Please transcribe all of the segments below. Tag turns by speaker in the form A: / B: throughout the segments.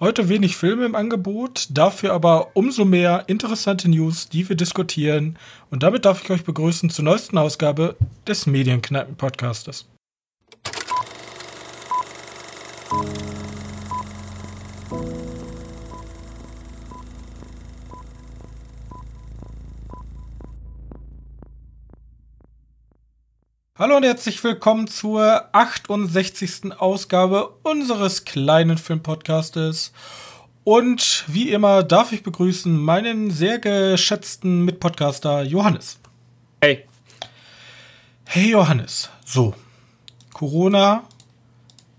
A: Heute wenig Filme im Angebot, dafür aber umso mehr interessante News, die wir diskutieren. Und damit darf ich euch begrüßen zur neuesten Ausgabe des Medienkneipen-Podcastes. Hallo und herzlich willkommen zur 68. Ausgabe unseres kleinen Filmpodcastes. Und wie immer darf ich begrüßen meinen sehr geschätzten Mitpodcaster Johannes.
B: Hey.
A: Hey Johannes. So. Corona.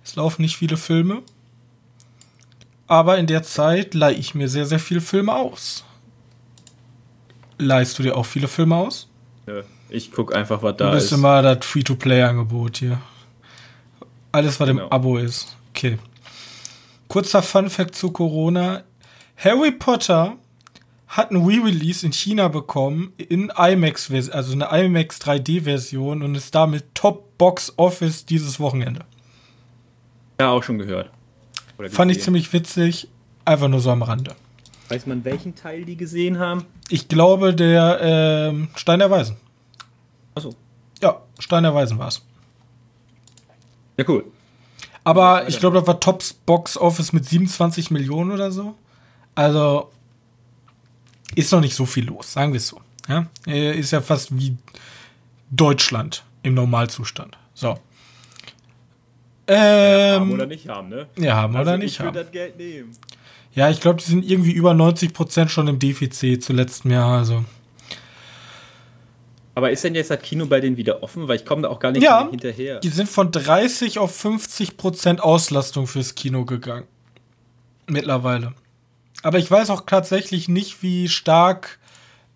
A: Es laufen nicht viele Filme. Aber in der Zeit leihe ich mir sehr, sehr viele Filme aus. Leihst du dir auch viele Filme aus?
B: Nö. Ich gucke einfach, was da
A: du bist
B: ist.
A: immer das Free-to-Play-Angebot hier. Alles, was
B: Genau.
A: im Abo ist. Okay. Kurzer Fun-Fact zu Corona. Harry Potter hat ein Re-Release in China bekommen, in IMAX, also eine IMAX 3D-Version und ist damit Top-Box-Office dieses Wochenende.
B: Ja, auch schon gehört. Oder
A: Fand ich ziemlich witzig, einfach nur so am Rande.
B: Weiß man, welchen Teil die gesehen haben?
A: Ich glaube, der ähm, Stein der Weisen.
B: Achso.
A: Ja, Stein der Weisen war es.
B: Ja, cool.
A: Aber ich glaube, das war Tops Box Office mit 27 Millionen oder so. Also ist noch nicht so viel los, sagen wir es so. Ja? Äh, Ist ja fast wie Deutschland im Normalzustand. So.
B: haben
A: Ähm,
B: oder nicht haben, ne?
A: ja, haben
B: Also
A: oder nicht
B: ich
A: haben.
B: das Geld nehmen.
A: Ja, ich glaube, die sind irgendwie über 90% schon im Defizit zu letztem Jahr. Also.
B: Aber ist denn jetzt das Kino bei denen wieder offen? Weil ich komme da auch gar nicht
A: Ja.
B: hinterher.
A: Die sind von 30 auf 50% Auslastung fürs Kino gegangen. Mittlerweile. Aber ich weiß auch tatsächlich nicht, wie stark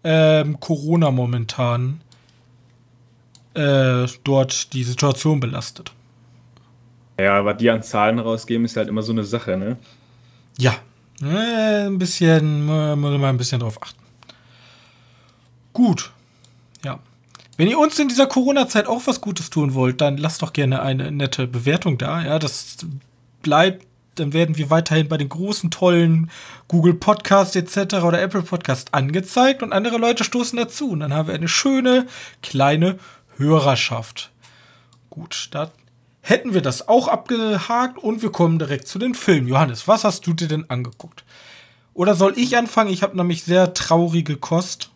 A: ähm, Corona momentan äh, dort die Situation belastet.
B: Ja, was die an Zahlen rausgeben, ist halt immer so eine Sache, ne?
A: Ja, äh, ein bisschen, äh, muss man ein bisschen drauf achten. Gut. Wenn ihr uns in dieser Corona-Zeit auch was Gutes tun wollt, dann lasst doch gerne eine nette Bewertung da. Ja, das bleibt, dann werden wir weiterhin bei den großen, tollen Google Podcast etc. oder Apple Podcast angezeigt und andere Leute stoßen dazu. Und dann haben wir eine schöne, kleine Hörerschaft. Gut, da hätten wir das auch abgehakt und wir kommen direkt zu den Filmen. Johannes, was hast du dir denn angeguckt? Oder soll ich anfangen? Ich habe nämlich sehr traurige Kost.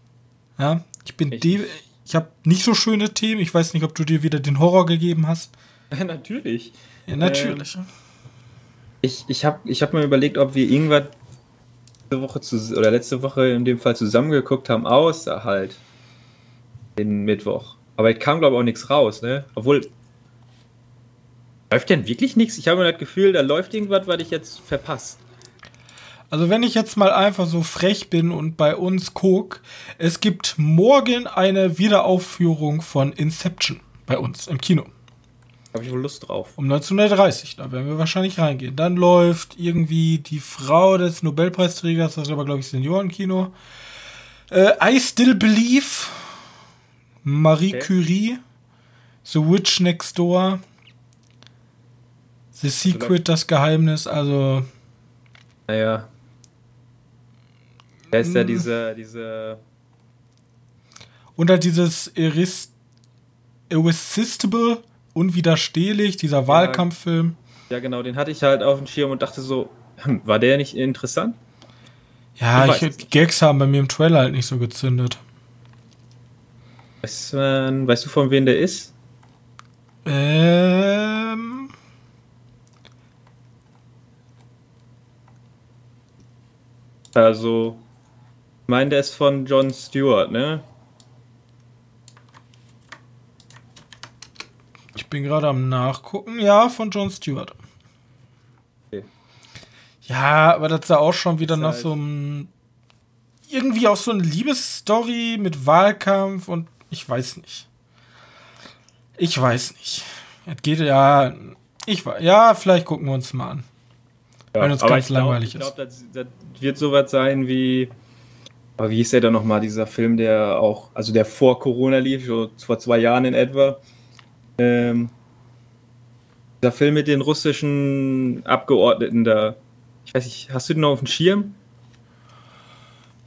A: Ja, ich bin de ich habe nicht so schöne Themen. Ich weiß nicht, ob du dir wieder den Horror gegeben hast.
B: Natürlich.
A: Ja, natürlich.
B: Ich, ich habe ich hab mir überlegt, ob wir irgendwas diese Woche zu, oder letzte Woche in dem Fall zusammengeguckt haben, außer halt den Mittwoch. Aber es kam, glaube ich, auch nichts raus, ne? Obwohl. Läuft denn wirklich nichts? Ich habe mir das Gefühl, da läuft irgendwas, was ich jetzt verpasse.
A: Also wenn ich jetzt mal einfach so frech bin und bei uns guck, es gibt morgen eine Wiederaufführung von Inception bei uns im Kino.
B: Habe ich wohl Lust drauf.
A: Um 1930, da werden wir wahrscheinlich reingehen. Dann läuft irgendwie die Frau des Nobelpreisträgers, das ist aber, glaube ich, Seniorenkino. Äh, I Still Believe, Marie
B: Okay.
A: Curie, The Witch Next Door, The Secret, das Geheimnis, also
B: Naja. Wer ist da
A: Mm.
B: diese, diese.
A: und halt dieses Irresistible, unwiderstehlich, dieser Wahlkampffilm.
B: Ja, genau, den hatte ich halt auf dem Schirm und dachte so, hm, war der nicht interessant?
A: Ja,
B: Ich
A: die Gags haben bei mir im Trailer halt nicht so gezündet.
B: Weißt, du, weißt du, von wem der ist?
A: Ähm.
B: Also, meine, der ist von Jon Stewart, ne?
A: Ich bin gerade am Nachgucken. Ja, von Jon Stewart.
B: Okay.
A: Ja, aber das sah auch schon wieder
B: Ist
A: nach
B: halt-
A: so einem. Irgendwie auch so eine Liebesstory mit Wahlkampf und ich weiß nicht. Ich weiß nicht. Es geht ja. Ich. Ja, vielleicht gucken wir uns mal an. Wenn uns ganz
B: ich glaub-
A: langweilig
B: Ich glaube, das, das wird sowas sein wie. Aber wie hieß der dann nochmal, dieser Film, der auch, also der vor Corona lief, so vor zwei Jahren in etwa. Ähm, dieser Film mit den russischen Abgeordneten da. Ich weiß nicht, hast du den noch auf dem Schirm?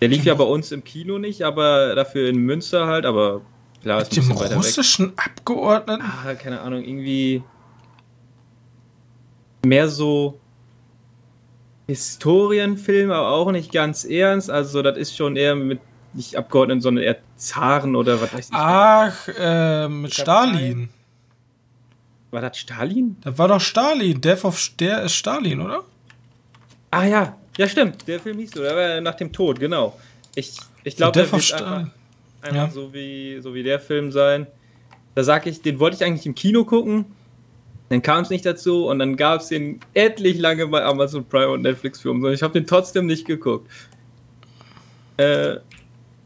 B: Der lief ja bei uns im Kino nicht, aber dafür in Münster halt, aber klar,
A: ist ein bisschen weiter russischen weg. Abgeordneten?
B: Ah, keine Ahnung, irgendwie mehr so Historienfilm, aber auch nicht ganz ernst. Also, das ist schon eher mit nicht Abgeordneten, sondern eher Zaren oder was weiß ich.
A: Ach, äh, mit Stalin.
B: War das Stalin?
A: Das war doch Stalin. Death of der ist Stalin, oder?
B: Ah ja, ja stimmt. Der Film hieß so. Der war nach dem Tod, genau. Ich, ich glaube, der wird einfach, einfach ja. so, wie, so wie der Film sein. Da sag ich, den wollte ich eigentlich im Kino gucken. Dann kam es nicht dazu und dann gab es den etlich lange bei Amazon Prime und Netflix für umsonst. Ich habe den trotzdem nicht geguckt. Äh,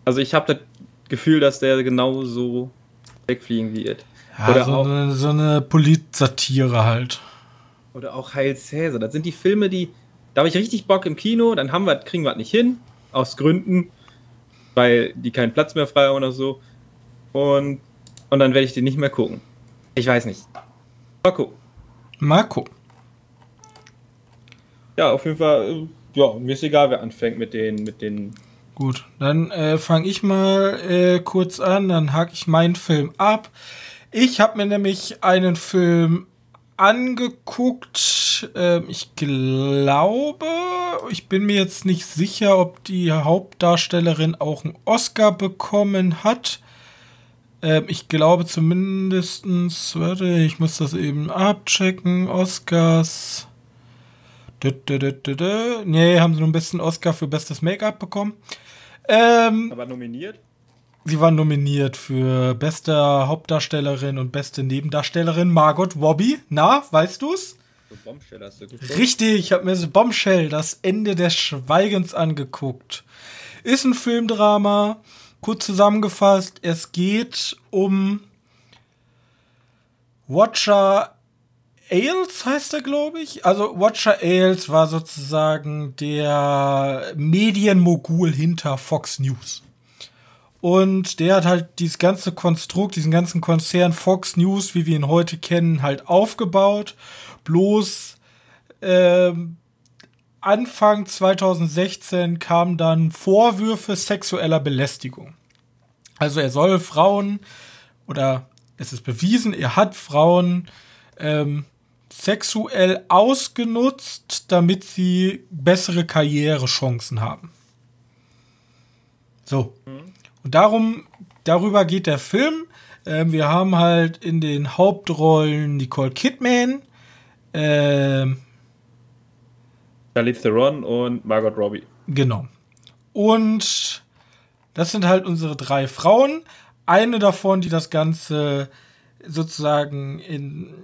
B: also ich habe das Gefühl, dass der genauso wegfliegen wird.
A: Ja, oder so, auch, eine, so eine Politsatire halt.
B: Oder auch Heil Cäsar. Das sind die Filme, die. Da habe ich richtig Bock im Kino, dann haben wir, kriegen wir das nicht hin. Aus Gründen. Weil die keinen Platz mehr frei haben oder so. Und, und dann werde ich den nicht mehr gucken. Ich weiß nicht. Marco.
A: Marco.
B: Ja, auf jeden Fall. Äh, ja, mir ist egal, wer anfängt mit den, mit den
A: Gut, dann äh, fange ich mal äh, kurz an, dann hake ich meinen Film ab. Ich habe mir nämlich einen Film angeguckt. Äh, ich glaube, ich bin mir jetzt nicht sicher, ob die Hauptdarstellerin auch einen Oscar bekommen hat. Ähm, ich glaube zumindestens, warte, ich muss das eben abchecken. Oscars. Nee, haben sie nur ein bisschen Oscar für bestes Make-up bekommen.
B: Ähm, Aber nominiert?
A: Sie war nominiert für beste Hauptdarstellerin und beste Nebendarstellerin Margot Robbie. Na, weißt du's? Bombshell hast du geguckt. Richtig, ich habe mir so Bombshell, das Ende des Schweigens angeguckt. Ist ein Filmdrama. Kurz zusammengefasst, es geht um Watcher Ailes heißt er, glaube ich. Also Watcher Ailes war sozusagen der Medienmogul hinter Fox News. Und der hat halt dieses ganze Konstrukt, diesen ganzen Konzern Fox News, wie wir ihn heute kennen, halt aufgebaut. Bloß äh, Anfang 2016 kamen dann Vorwürfe sexueller Belästigung. Also er soll Frauen oder es ist bewiesen, er hat Frauen ähm, sexuell ausgenutzt, damit sie bessere Karrierechancen haben. So. Und darum, darüber geht der Film. Ähm, wir haben halt in den Hauptrollen Nicole Kidman, ähm,
B: Charlize Theron und Margot Robbie.
A: Genau. Und das sind halt unsere drei Frauen. Eine davon, die das Ganze sozusagen in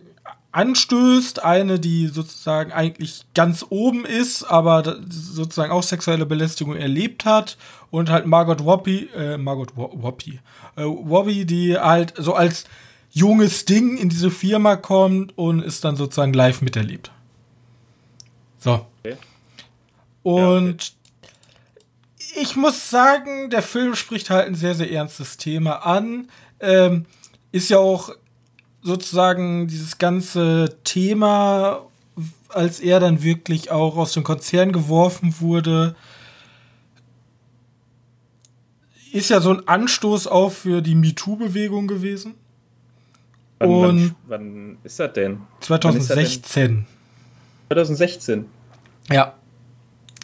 A: anstößt, eine, die sozusagen eigentlich ganz oben ist, aber sozusagen auch sexuelle Belästigung erlebt hat und halt Margot Robbie, äh, Margot Robbie, äh, Robbie, die halt so als junges Ding in diese Firma kommt und ist dann sozusagen live miterlebt. So. Okay. Und ja, okay. ich muss sagen, der Film spricht halt ein sehr, sehr ernstes Thema an. Ähm, ist ja auch sozusagen dieses ganze Thema, als er dann wirklich auch aus dem Konzern geworfen wurde, ist ja so ein Anstoß auch für die MeToo-Bewegung gewesen.
B: Wann, Und wann, wann, ist das denn?
A: 2016.
B: 2016?
A: Ja.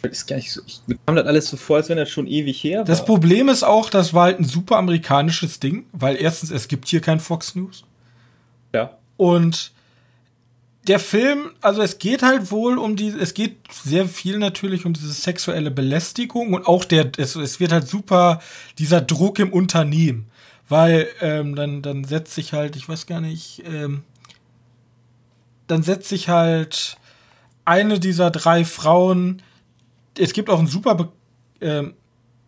B: Das ist gar nicht so, ich bekam das alles so vor, als wenn das schon ewig her war.
A: Das Problem ist auch, das war halt ein super amerikanisches Ding, weil erstens, es gibt hier kein Fox News.
B: Ja.
A: Und der Film, also es geht halt wohl um die, es geht sehr viel natürlich um diese sexuelle Belästigung und auch der, es, es wird halt super dieser Druck im Unternehmen, weil ähm, dann, dann setzt sich halt, ich weiß gar nicht, ähm, dann setzt sich halt eine dieser drei Frauen, es gibt auch ein super, ähm,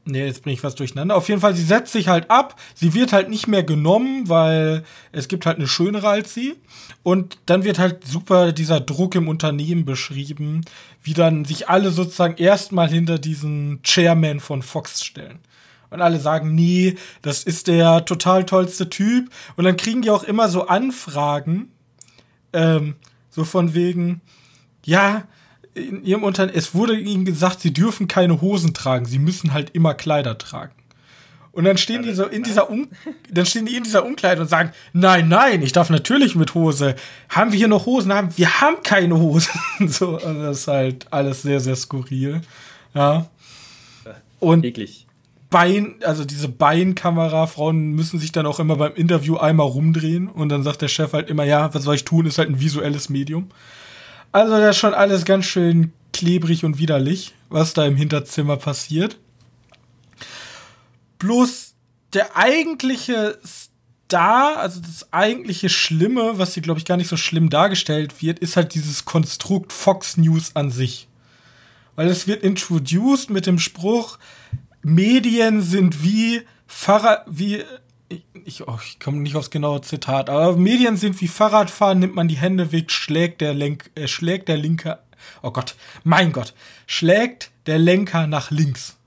A: Nee, jetzt bringe ich was durcheinander. Auf jeden Fall, sie setzt sich halt ab. Sie wird halt nicht mehr genommen, weil es gibt halt eine schönere als sie. Und dann wird halt super dieser Druck im Unternehmen beschrieben, wie dann sich alle sozusagen erstmal hinter diesen Chairman von Fox stellen. Und alle sagen, nee, das ist der total tollste Typ. Und dann kriegen die auch immer so Anfragen, ähm, so von wegen, ja, in ihrem Unternehmen, es wurde ihnen gesagt, sie dürfen keine Hosen tragen, sie müssen halt immer Kleider tragen. Und dann stehen die so in dieser um dann stehen die in dieser Umkleide und sagen, nein, nein, ich darf natürlich mit Hose. Haben wir hier noch Hosen? Haben, wir haben keine Hosen. so, also das ist halt alles sehr, sehr skurril. Ja. Und
B: Eklig.
A: Bein, also diese Beinkamera, Frauen müssen sich dann auch immer beim Interview einmal rumdrehen und dann sagt der Chef halt immer, ja, was soll ich tun, ist halt ein visuelles Medium. Also das ist schon alles ganz schön klebrig und widerlich, was da im Hinterzimmer passiert. Bloß der eigentliche Star, also das eigentliche Schlimme, was hier, glaube ich, gar nicht so schlimm dargestellt wird, ist halt dieses Konstrukt Fox News an sich. Weil es wird introduced mit dem Spruch, Medien sind wie Fahrrad, wie, ich, oh, ich komme nicht aufs genaue Zitat, aber Medien sind wie Fahrradfahren, nimmt man die Hände weg, schlägt der Lenk, äh, schlägt der Linker, oh Gott, mein Gott, schlägt der Lenker nach links.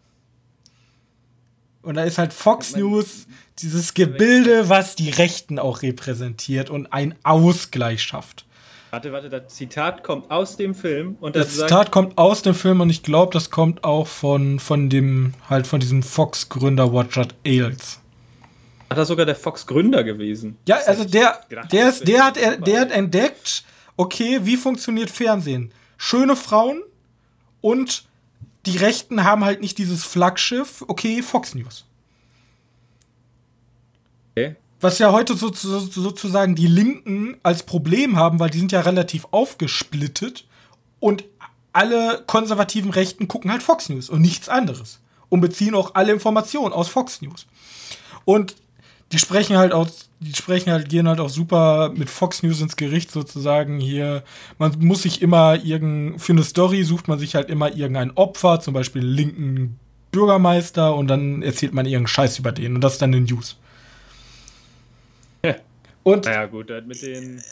A: Und da ist halt Fox News dieses Gebilde, was die Rechten auch repräsentiert und einen Ausgleich schafft.
B: Warte, warte, das Zitat kommt aus dem Film und
A: das, das Zitat kommt aus dem Film und ich glaube, das kommt auch von, von dem, halt von diesem Fox-Gründer Roger Ailes.
B: Hat er sogar der Fox-Gründer gewesen?
A: Ja, also der, der, ist, der, hat, der hat entdeckt, okay, wie funktioniert Fernsehen? Schöne Frauen und die Rechten haben halt nicht dieses Flaggschiff, okay, Fox News. Okay. Was ja heute so, so, sozusagen die Linken als Problem haben, weil die sind ja relativ aufgesplittet und alle konservativen Rechten gucken halt Fox News und nichts anderes. Und beziehen auch alle Informationen aus Fox News. Und die sprechen halt auch, die sprechen halt, gehen halt auch super mit Fox News ins Gericht sozusagen hier. Man muss sich immer irgend, für eine Story sucht man sich halt immer irgendein Opfer, zum Beispiel linken Bürgermeister und dann erzählt man irgendeinen Scheiß über den und das ist dann in News.
B: Ja. Und naja, gut, mit den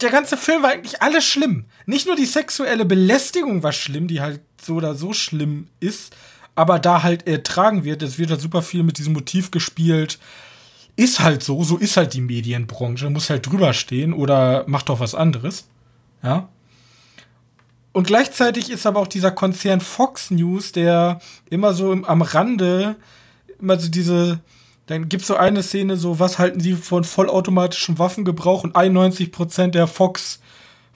A: der ganze Film war eigentlich alles schlimm. Nicht nur die sexuelle Belästigung war schlimm, die halt so oder so schlimm ist, aber da halt ertragen wird, es wird halt super viel mit diesem Motiv gespielt, ist halt so, so ist halt die Medienbranche, muss halt drüber stehen oder macht doch was anderes. Ja. Und gleichzeitig ist aber auch dieser Konzern Fox News, der immer so im, am Rande immer so diese, dann gibt es so eine Szene, so, was halten sie von vollautomatischem Waffengebrauch und 91% der Fox,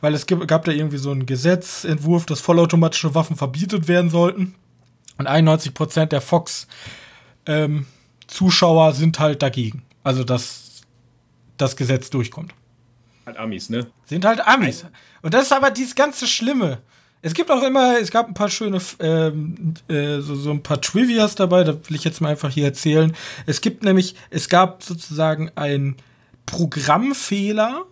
A: weil es gibt, gab da irgendwie so einen Gesetzentwurf, dass vollautomatische Waffen verbietet werden sollten. Und 91% der Fox ähm, Zuschauer sind halt dagegen. Also, dass das Gesetz durchkommt.
B: Halt Amis, ne?
A: Sind halt Amis. Und das ist aber dieses ganze Schlimme. Es gibt auch immer, es gab ein paar schöne, ähm, äh, so, so ein paar Trivias dabei, da will ich jetzt mal einfach hier erzählen. Es gibt nämlich, es gab sozusagen einen Programmfehler,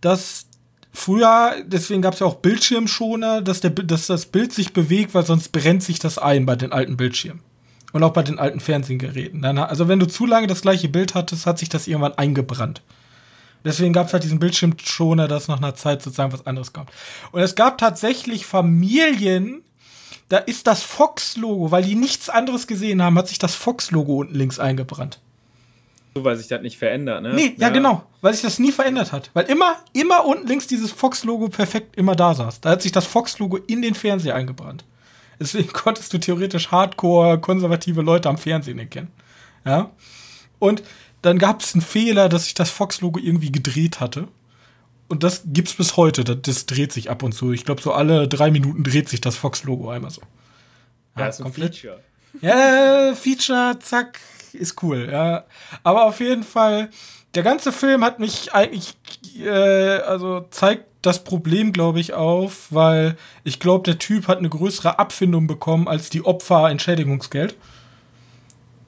A: dass früher, deswegen gab es ja auch Bildschirmschoner, dass, der, dass das Bild sich bewegt, weil sonst brennt sich das ein bei den alten Bildschirmen. Und auch bei den alten Fernsehgeräten. Dann, also wenn du zu lange das gleiche Bild hattest, hat sich das irgendwann eingebrannt. Deswegen gab es halt diesen Bildschirmschoner, dass nach einer Zeit sozusagen was anderes kommt. Und es gab tatsächlich Familien, da ist das Fox-Logo, weil die nichts anderes gesehen haben, hat sich das Fox-Logo unten links eingebrannt.
B: So, weil sich das nicht verändert, ne?
A: Nee, ja, ja, genau, weil sich das nie verändert hat. Weil immer, immer unten links dieses Fox-Logo perfekt immer da saß. Da hat sich das Fox-Logo in den Fernseher eingebrannt. Deswegen konntest du theoretisch hardcore konservative Leute am Fernsehen erkennen. Ja. Und dann gab es einen Fehler, dass sich das Fox-Logo irgendwie gedreht hatte. Und das gibt's bis heute. Das, das dreht sich ab und zu. Ich glaube, so alle drei Minuten dreht sich das Fox-Logo einmal so.
B: Ja, ist ein komplett. Feature.
A: Ja, Feature, zack, ist cool. Ja. Aber auf jeden Fall, der ganze Film hat mich eigentlich, äh, also zeigt das Problem, glaube ich, auf, weil ich glaube, der Typ hat eine größere Abfindung bekommen als die Opfer Entschädigungsgeld.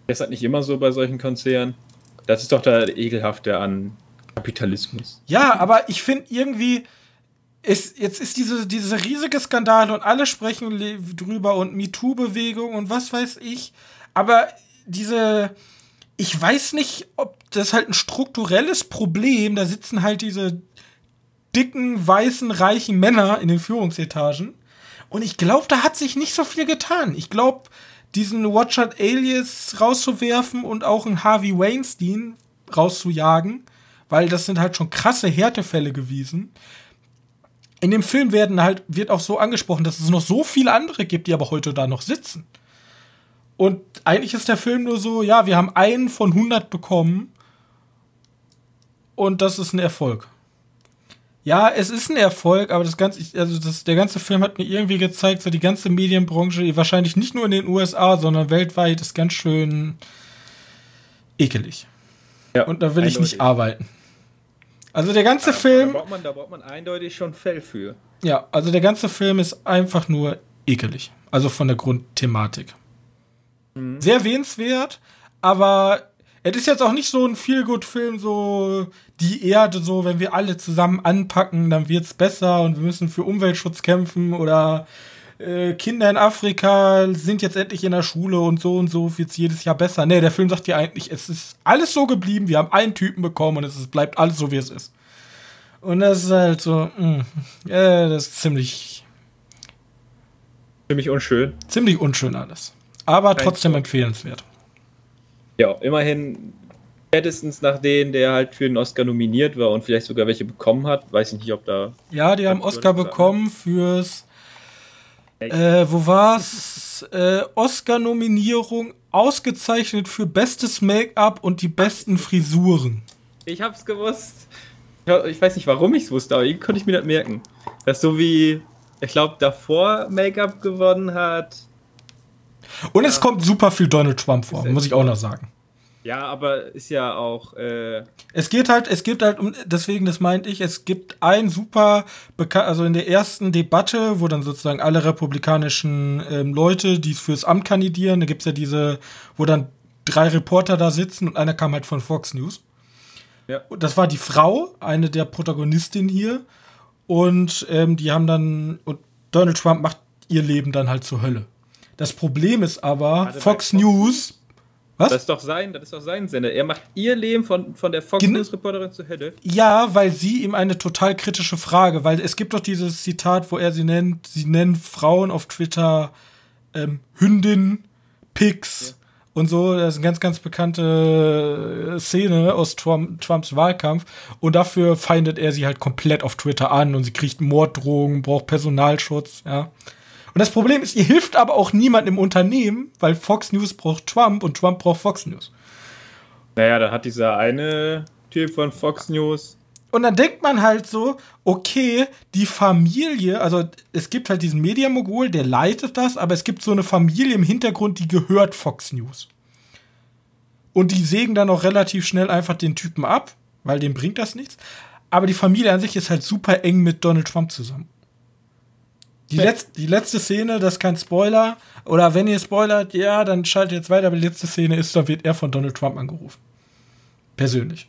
B: Das ist halt nicht immer so bei solchen Konzernen. Das ist doch der Ekelhafte an Kapitalismus.
A: Ja, aber ich finde irgendwie, ist, jetzt ist diese, diese riesige Skandal und alle sprechen drüber und MeToo-Bewegung und was weiß ich. Aber diese, ich weiß nicht, ob das halt ein strukturelles Problem, da sitzen halt diese dicken, weißen, reichen Männer in den Führungsetagen. Und ich glaube, da hat sich nicht so viel getan. Ich glaube, diesen Watchard Alias rauszuwerfen und auch einen Harvey Weinstein rauszujagen, weil das sind halt schon krasse Härtefälle gewesen. in dem Film werden halt, wird auch so angesprochen, dass es noch so viele andere gibt, die aber heute da noch sitzen. Und eigentlich ist der Film nur so, ja, wir haben einen von 100 bekommen und das ist ein Erfolg. Ja, es ist ein Erfolg, aber das ganze, also das, der ganze Film hat mir irgendwie gezeigt, so die ganze Medienbranche, wahrscheinlich nicht nur in den USA, sondern weltweit, ist ganz schön ekelig. Ja, und da will eindeutig. ich nicht arbeiten. Also der ganze ja, Film.
B: Da braucht, man, da braucht man eindeutig schon Fell für.
A: Ja, also der ganze Film ist einfach nur ekelig. Also von der Grundthematik. Mhm. Sehr sehenswert, aber es ist jetzt auch nicht so ein Feel-Good-Film, so die Erde, so wenn wir alle zusammen anpacken, dann wird's besser und wir müssen für Umweltschutz kämpfen oder äh, Kinder in Afrika sind jetzt endlich in der Schule und so und so wird's jedes Jahr besser. Nee, der Film sagt dir eigentlich, es ist alles so geblieben, wir haben einen Typen bekommen und es ist, bleibt alles so, wie es ist. Und das ist halt so, mh, äh, das ist ziemlich.
B: Ziemlich unschön.
A: Ziemlich unschön alles. Aber trotzdem empfehlenswert.
B: Ja, immerhin spätestens nach denen, der halt für den Oscar nominiert war und vielleicht sogar welche bekommen hat. Weiß ich nicht, ob da.
A: Ja, die haben Oscar bekommen fürs. Äh, wo war's? Äh, Oscar-Nominierung ausgezeichnet für bestes Make-up und die besten Frisuren.
B: Ich hab's gewusst. Ich weiß nicht, warum ich's wusste, aber irgendwie konnte ich mir das merken. Das ist so wie, ich glaube, davor Make-up gewonnen hat.
A: Und ja. es kommt super viel Donald Trump vor, muss ich auch noch sagen.
B: Ja, aber ist ja auch. Äh
A: es geht halt, es gibt halt, deswegen, das meinte ich, es gibt ein super, also in der ersten Debatte, wo dann sozusagen alle republikanischen ähm, Leute, die fürs Amt kandidieren, da gibt es ja diese, wo dann drei Reporter da sitzen und einer kam halt von Fox News. Ja. Und das war die Frau, eine der Protagonistinnen hier. Und ähm, die haben dann, und Donald Trump macht ihr Leben dann halt zur Hölle. Das Problem ist aber, Fox, Fox News.
B: Was? Das ist doch sein, das ist doch sein Sender. Er macht ihr Leben von, von der Fox News Reporterin zu Hölle.
A: Ja, weil sie ihm eine total kritische Frage, weil es gibt doch dieses Zitat, wo er sie nennt, sie nennen Frauen auf Twitter ähm, Hündin, Pigs ja. und so. Das ist eine ganz, ganz bekannte äh, Szene aus Trump, Trumps Wahlkampf. Und dafür feindet er sie halt komplett auf Twitter an und sie kriegt Morddrohungen, braucht Personalschutz, ja. Und das Problem ist, ihr hilft aber auch niemand im Unternehmen, weil Fox News braucht Trump und Trump braucht Fox News.
B: Naja, da hat dieser eine Typ von Fox News.
A: Und dann denkt man halt so, okay, die Familie, also es gibt halt diesen Mediamogul, der leitet das, aber es gibt so eine Familie im Hintergrund, die gehört Fox News. Und die sägen dann auch relativ schnell einfach den Typen ab, weil dem bringt das nichts. Aber die Familie an sich ist halt super eng mit Donald Trump zusammen. Die, Letz-, die letzte Szene, das ist kein Spoiler. Oder wenn ihr spoilert, ja, dann schaltet jetzt weiter. Aber die letzte Szene ist, da wird er von Donald Trump angerufen. Persönlich.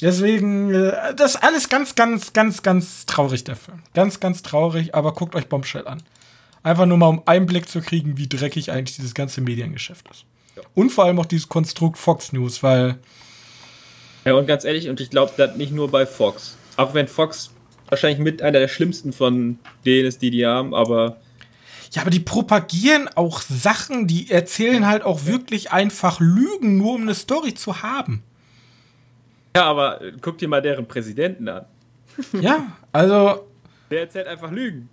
A: Deswegen, äh, das ist alles ganz, ganz, ganz, ganz traurig, der Film. Ganz, ganz traurig, aber guckt euch Bombshell an. Einfach nur mal, um Einblick zu kriegen, wie dreckig eigentlich dieses ganze Mediengeschäft ist. Ja. Und vor allem auch dieses Konstrukt Fox News, weil.
B: Ja, und ganz ehrlich, und ich glaube, das nicht nur bei Fox. Auch wenn Fox wahrscheinlich mit einer der schlimmsten von denen ist, die die haben, aber.
A: Ja, aber die propagieren auch Sachen, die erzählen halt auch wirklich einfach Lügen, nur um eine Story zu haben.
B: Ja, aber guck dir mal deren Präsidenten an.
A: Ja, also.
B: Der erzählt einfach Lügen.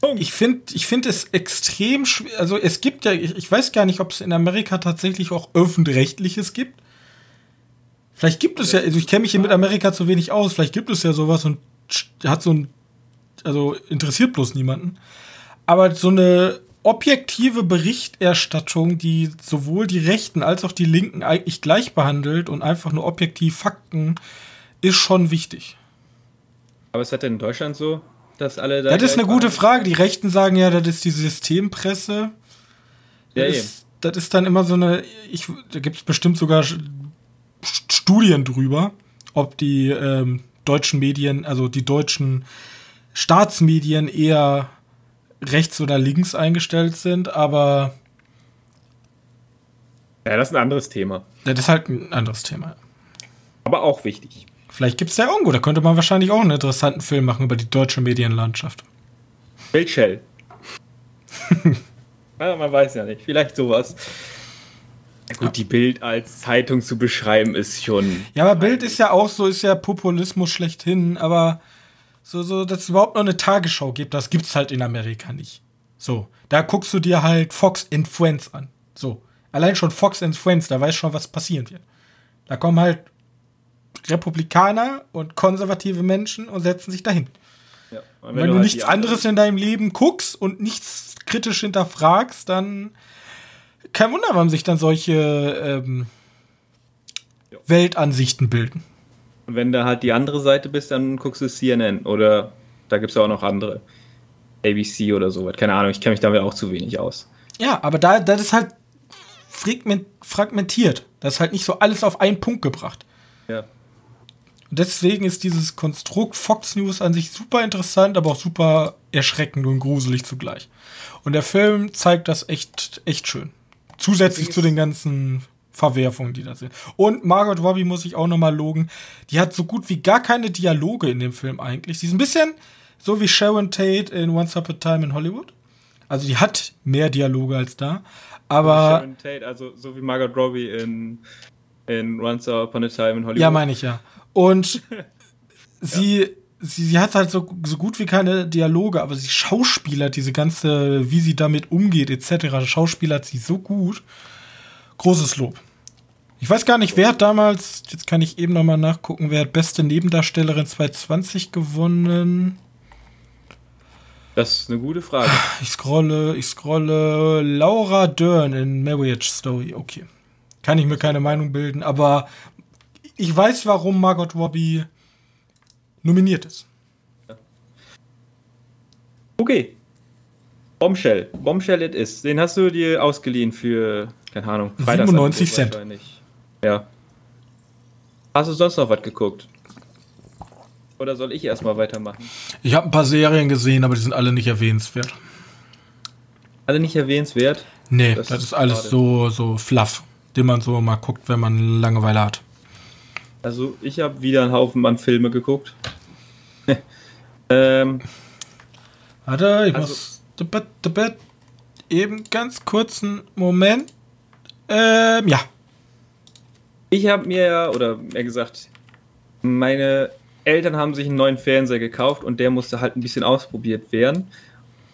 A: Punkt. Ich finde ich find es extrem schwer. Also, es gibt ja, ich, ich weiß gar nicht, ob es in Amerika tatsächlich auch öffentlich-rechtliches gibt. Vielleicht gibt es ja, also ich kenne mich hier mit Amerika zu wenig aus, vielleicht gibt es ja sowas und hat so ein, also interessiert bloß niemanden. Aber so eine objektive Berichterstattung, die sowohl die Rechten als auch die Linken eigentlich gleich behandelt und einfach nur objektiv Fakten, ist schon wichtig.
B: Aber ist das denn in Deutschland so, dass alle
A: da. Das ist eine gute Frage. Die Rechten sagen ja, das ist die Systempresse. Ja, das, ist, das ist dann immer so eine. Ich, da gibt es bestimmt sogar Studien drüber, ob die ähm, deutschen Medien, also die deutschen Staatsmedien eher rechts oder links eingestellt sind, aber.
B: Ja, das ist ein anderes Thema.
A: Das ist halt ein anderes Thema.
B: Aber auch wichtig.
A: Vielleicht gibt es ja irgendwo, da könnte man wahrscheinlich auch einen interessanten Film machen über die deutsche Medienlandschaft.
B: Bildshell. ja, man weiß ja nicht, vielleicht sowas. Ja gut, die Bild als Zeitung zu beschreiben ist schon.
A: Ja, aber Bild ist ja auch so, ist ja Populismus schlechthin, aber so, so, dass es überhaupt noch eine Tagesschau gibt, das gibt's halt in Amerika nicht. So, da guckst du dir halt Fox and Friends an. So, allein schon Fox and Friends, da weißt schon, was passieren wird. Da kommen halt Republikaner und konservative Menschen und setzen sich dahin. Ja, wenn, wenn, du, halt nichts anderes in deinem Leben guckst und nichts kritisch hinterfragst, dann kein Wunder, warum sich dann solche ähm, Weltansichten bilden.
B: Und wenn du halt die andere Seite bist, dann guckst du CNN oder da gibt es ja auch noch andere. ABC oder sowas. Keine Ahnung, ich kenne mich damit auch zu wenig aus.
A: Ja, aber da das ist halt fragmentiert. Das ist halt nicht so alles auf einen Punkt gebracht.
B: Ja.
A: Und deswegen ist dieses Konstrukt Fox News an sich super interessant, aber auch super erschreckend und gruselig zugleich. Und der Film zeigt das echt, echt schön. Zusätzlich zu den ganzen Verwerfungen, die da sind. Und Margot Robbie muss ich auch nochmal logen. Die hat so gut wie gar keine Dialoge in dem Film eigentlich. Sie ist ein bisschen so wie Sharon Tate in Once Upon a Time in Hollywood. Also die hat mehr Dialoge als da. Aber. Sharon
B: Tate, also so wie Margot Robbie in, in Once Upon a Time in Hollywood.
A: Ja, meine ich ja. Und sie, ja. Sie, sie hat halt so, so gut wie keine Dialoge, aber sie schauspielert diese ganze, wie sie damit umgeht, etc. Schauspielert sie so gut. Großes Lob. Ich weiß gar nicht, wer hat damals, jetzt kann ich eben nochmal nachgucken, wer hat beste Nebendarstellerin 2020 gewonnen?
B: Das ist eine gute Frage.
A: Ich scrolle, ich scrolle. Laura Dern in Marriage Story. Okay. Kann ich mir keine Meinung bilden, aber ich weiß, warum Margot Robbie nominiert ist.
B: Okay. Bombshell. Bombshell it is. Den hast du dir ausgeliehen für, keine Ahnung,
A: 97 Cent.
B: Ja. Hast du sonst noch was geguckt? Oder soll ich erstmal weitermachen?
A: Ich habe ein paar Serien gesehen, aber die sind alle nicht erwähnenswert.
B: Alle nicht erwähnenswert?
A: Nee, das, das ist alles so, so fluff, den man so mal guckt, wenn man Langeweile hat.
B: Also ich habe wieder einen Haufen an Filme geguckt. ähm,
A: Warte, ich also, muss eben ganz kurzen Moment. Ähm, ja.
B: Ich habe mir, oder mehr gesagt, meine Eltern haben sich einen neuen Fernseher gekauft und der musste halt ein bisschen ausprobiert werden.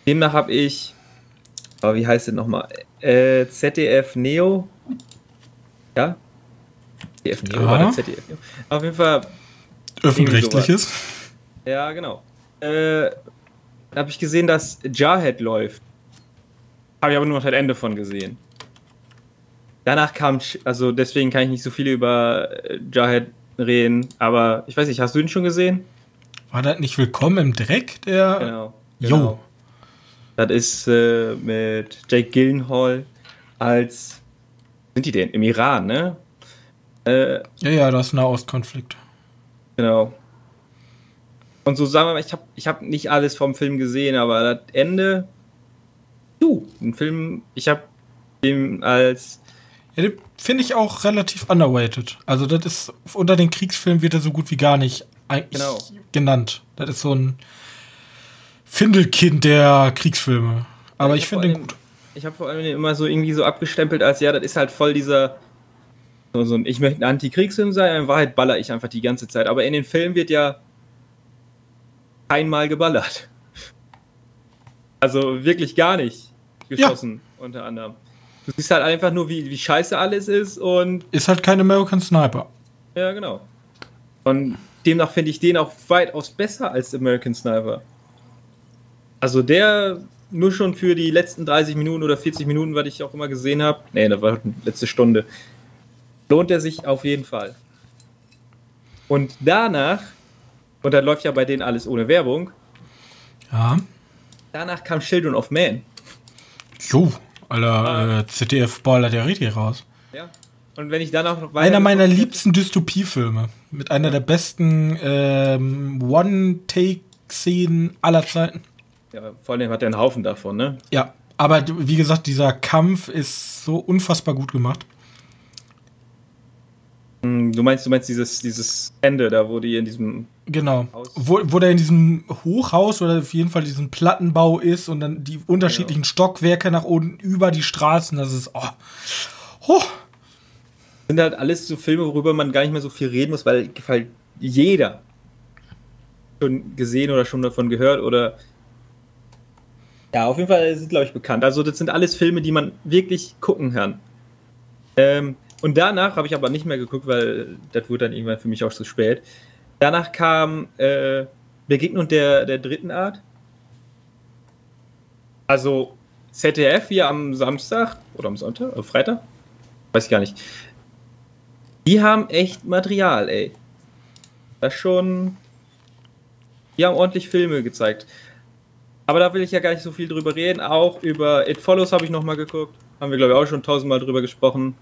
B: Demnach habe ich, oh, wie heißt es nochmal? Äh, ZDF Neo. Ja, ZDF Neo
A: ja. ZDF Neo.
B: Auf jeden Fall.
A: Öffentlich-rechtliches.
B: Ja, genau. Äh, habe ich gesehen, dass Jarhead läuft. Habe ich aber nur noch das Ende von gesehen. Danach kam, also deswegen kann ich nicht so viel über äh, Jarhead reden, aber ich weiß nicht, hast du ihn schon gesehen?
A: War das nicht Willkommen im Dreck? Der.
B: Genau. Jo. Genau. Das ist äh, mit Jake Gyllenhaal als. Sind die denn? Im Iran, ne?
A: Äh, ja, ja, das ist ein Nahostkonflikt.
B: Genau. Und so sagen wir mal, ich habe ich hab nicht alles vom Film gesehen, aber das Ende. Du, ein Film, ich habe den als.
A: Ja, den finde ich auch relativ underrated. Also, das ist. Unter den Kriegsfilmen wird er so gut wie gar nicht eigentlich genau. genannt. Das ist so ein Findelkind der Kriegsfilme. Aber ja, ich, ich finde den gut.
B: Ich habe vor allem immer so irgendwie so abgestempelt als, ja, das ist halt voll dieser so, so, ich möchte ein Antikriegsfilm sein, in Wahrheit baller ich einfach die ganze Zeit. Aber in den Filmen wird ja einmal geballert. Also wirklich gar nicht geschossen, ja. unter anderem. Du siehst halt einfach nur, wie, wie scheiße alles ist und.
A: Ist halt kein American Sniper.
B: Ja, genau. Und demnach finde ich den auch weitaus besser als American Sniper. Also der nur schon für die letzten 30 Minuten oder 40 Minuten, was ich auch immer gesehen habe. Nee, das war die letzte Stunde lohnt er sich auf jeden Fall. Und danach, und dann läuft ja bei denen alles ohne Werbung.
A: Ja.
B: Danach kam Children of Man.
A: Jo, Alter, äh, ZDF ballert ja richtig raus.
B: Ja. Und wenn ich danach
A: noch Einer meiner liebsten Dystopiefilme. Mit einer der besten ähm, One-Take-Szenen aller Zeiten.
B: Ja, vor allem hat er einen Haufen davon, ne?
A: Ja, aber wie gesagt, dieser Kampf ist so unfassbar gut gemacht.
B: Hm, du meinst, du meinst dieses, dieses Ende, da wo die in diesem
A: Genau. Wo, wo der in diesem Hochhaus oder auf jeden Fall diesen Plattenbau ist und dann die unterschiedlichen genau. Stockwerke nach unten über die Straßen, das ist oh. oh.
B: Das sind halt alles so Filme, worüber man gar nicht mehr so viel reden muss, weil, weil jeder schon gesehen oder schon davon gehört oder. Ja, auf jeden Fall sind, glaube ich, bekannt. Also, das sind alles Filme, die man wirklich gucken kann. Ähm, und danach habe ich aber nicht mehr geguckt, weil das wurde dann irgendwann für mich auch zu spät. Danach kam äh, Begegnung der, der dritten Art. Also ZDF hier am Samstag oder am Sonntag, oder Freitag? Weiß ich gar nicht. Die haben echt Material, ey. Das schon. Die haben ordentlich Filme gezeigt. Aber da will ich ja gar nicht so viel drüber reden. Auch über It Follows habe ich nochmal geguckt. Haben wir, glaube ich, auch schon tausendmal drüber gesprochen.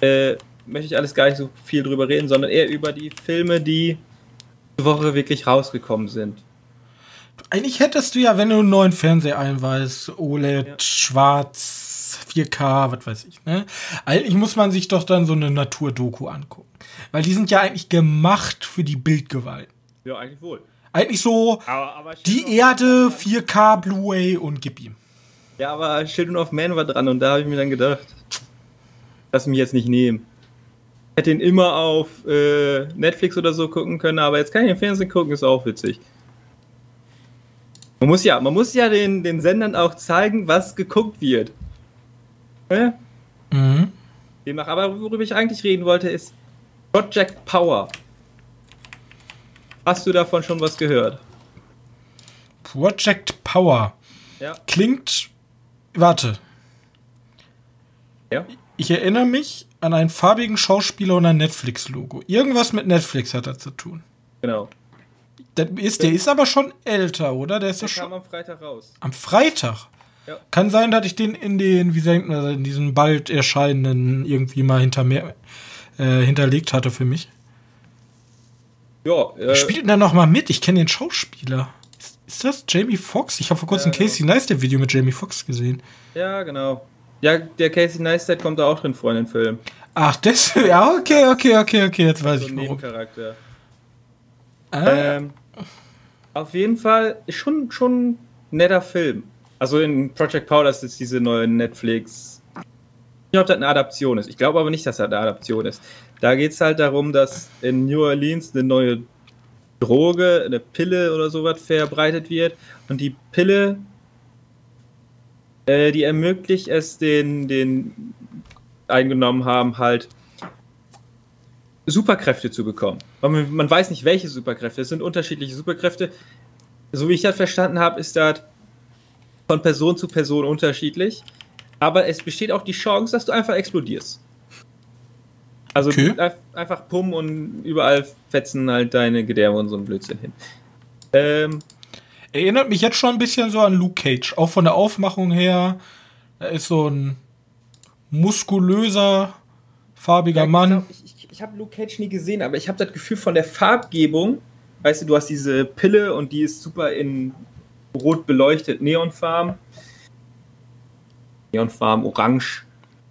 B: Äh, möchte ich alles gar nicht so viel drüber reden, sondern eher über die Filme, die diese Woche wirklich rausgekommen sind.
A: Eigentlich hättest du ja, wenn du einen neuen Fernseher einweist, OLED, ja. schwarz, 4K, was weiß ich, ne? Eigentlich muss man sich doch dann so eine Naturdoku angucken. Weil die sind ja eigentlich gemacht für die Bildgewalt.
B: Ja, eigentlich wohl.
A: Eigentlich so aber, aber die Erde, 4K, Blu-ray und gib ihm.
B: Ja, aber Children of Man war dran und da habe ich mir dann gedacht, lass mich jetzt nicht nehmen. Ich hätte ihn immer auf äh, Netflix oder so gucken können, aber jetzt kann ich im Fernsehen gucken, ist auch witzig. Man muss ja, man muss ja den, den Sendern auch zeigen, was geguckt wird. Ne? Mhm. Demnach, aber worüber ich eigentlich reden wollte, ist Project Power. Hast du davon schon was gehört?
A: Project Power. Ja. Klingt. Warte. Ja. Ich erinnere mich an einen farbigen Schauspieler und ein Netflix-Logo. Irgendwas mit Netflix hat er zu tun.
B: Genau.
A: Der ist, der ist aber schon älter, oder? Der ist der
B: ja kam am Freitag raus.
A: Am Freitag? Ja. Kann sein, dass ich den in den, wie sagt man, in diesen bald erscheinenden irgendwie mal hinter mir äh, hinterlegt hatte für mich.
B: Ja.
A: Äh, Spielt denn da noch mal mit? Ich kenne den Schauspieler. Ist, ist, das Jamie Foxx? Ich habe vor kurzem ja, genau. Casey Neistat Video mit Jamie Foxx gesehen.
B: Ja, genau. Ja, der Casey Neistat kommt da auch drin vor in den Film.
A: Ach, das, ja, okay, okay, okay, okay, jetzt weiß so ich
B: warum. Nebencharakter. Ah. Ähm, auf jeden Fall schon schon netter Film. Also in Project Power, das ist diese neue Netflix. Ich glaube, das eine Adaption ist. Ich glaube aber nicht, dass das eine Adaption ist. Da geht es halt darum, dass in New Orleans eine neue Droge, eine Pille oder sowas verbreitet wird. Und die Pille, äh, die ermöglicht es den, den eingenommen haben, halt Superkräfte zu bekommen. Man, man weiß nicht, welche Superkräfte. Es sind unterschiedliche Superkräfte. So wie ich das verstanden habe, ist das von Person zu Person unterschiedlich. Aber es besteht auch die Chance, dass du einfach explodierst. Also okay. einfach pummen und überall fetzen halt deine Gedärme und so ein Blödsinn hin.
A: Ähm, Erinnert mich jetzt schon ein bisschen so an Luke Cage. Auch von der Aufmachung her. Er ist so ein muskulöser, farbiger ja, Mann. Glaub,
B: ich, ich, ich habe Luke Cage nie gesehen, aber ich habe das Gefühl von der Farbgebung. Weißt du, du hast diese Pille und die ist super in rot beleuchtet, Neonfarben. Neonfarben, orange,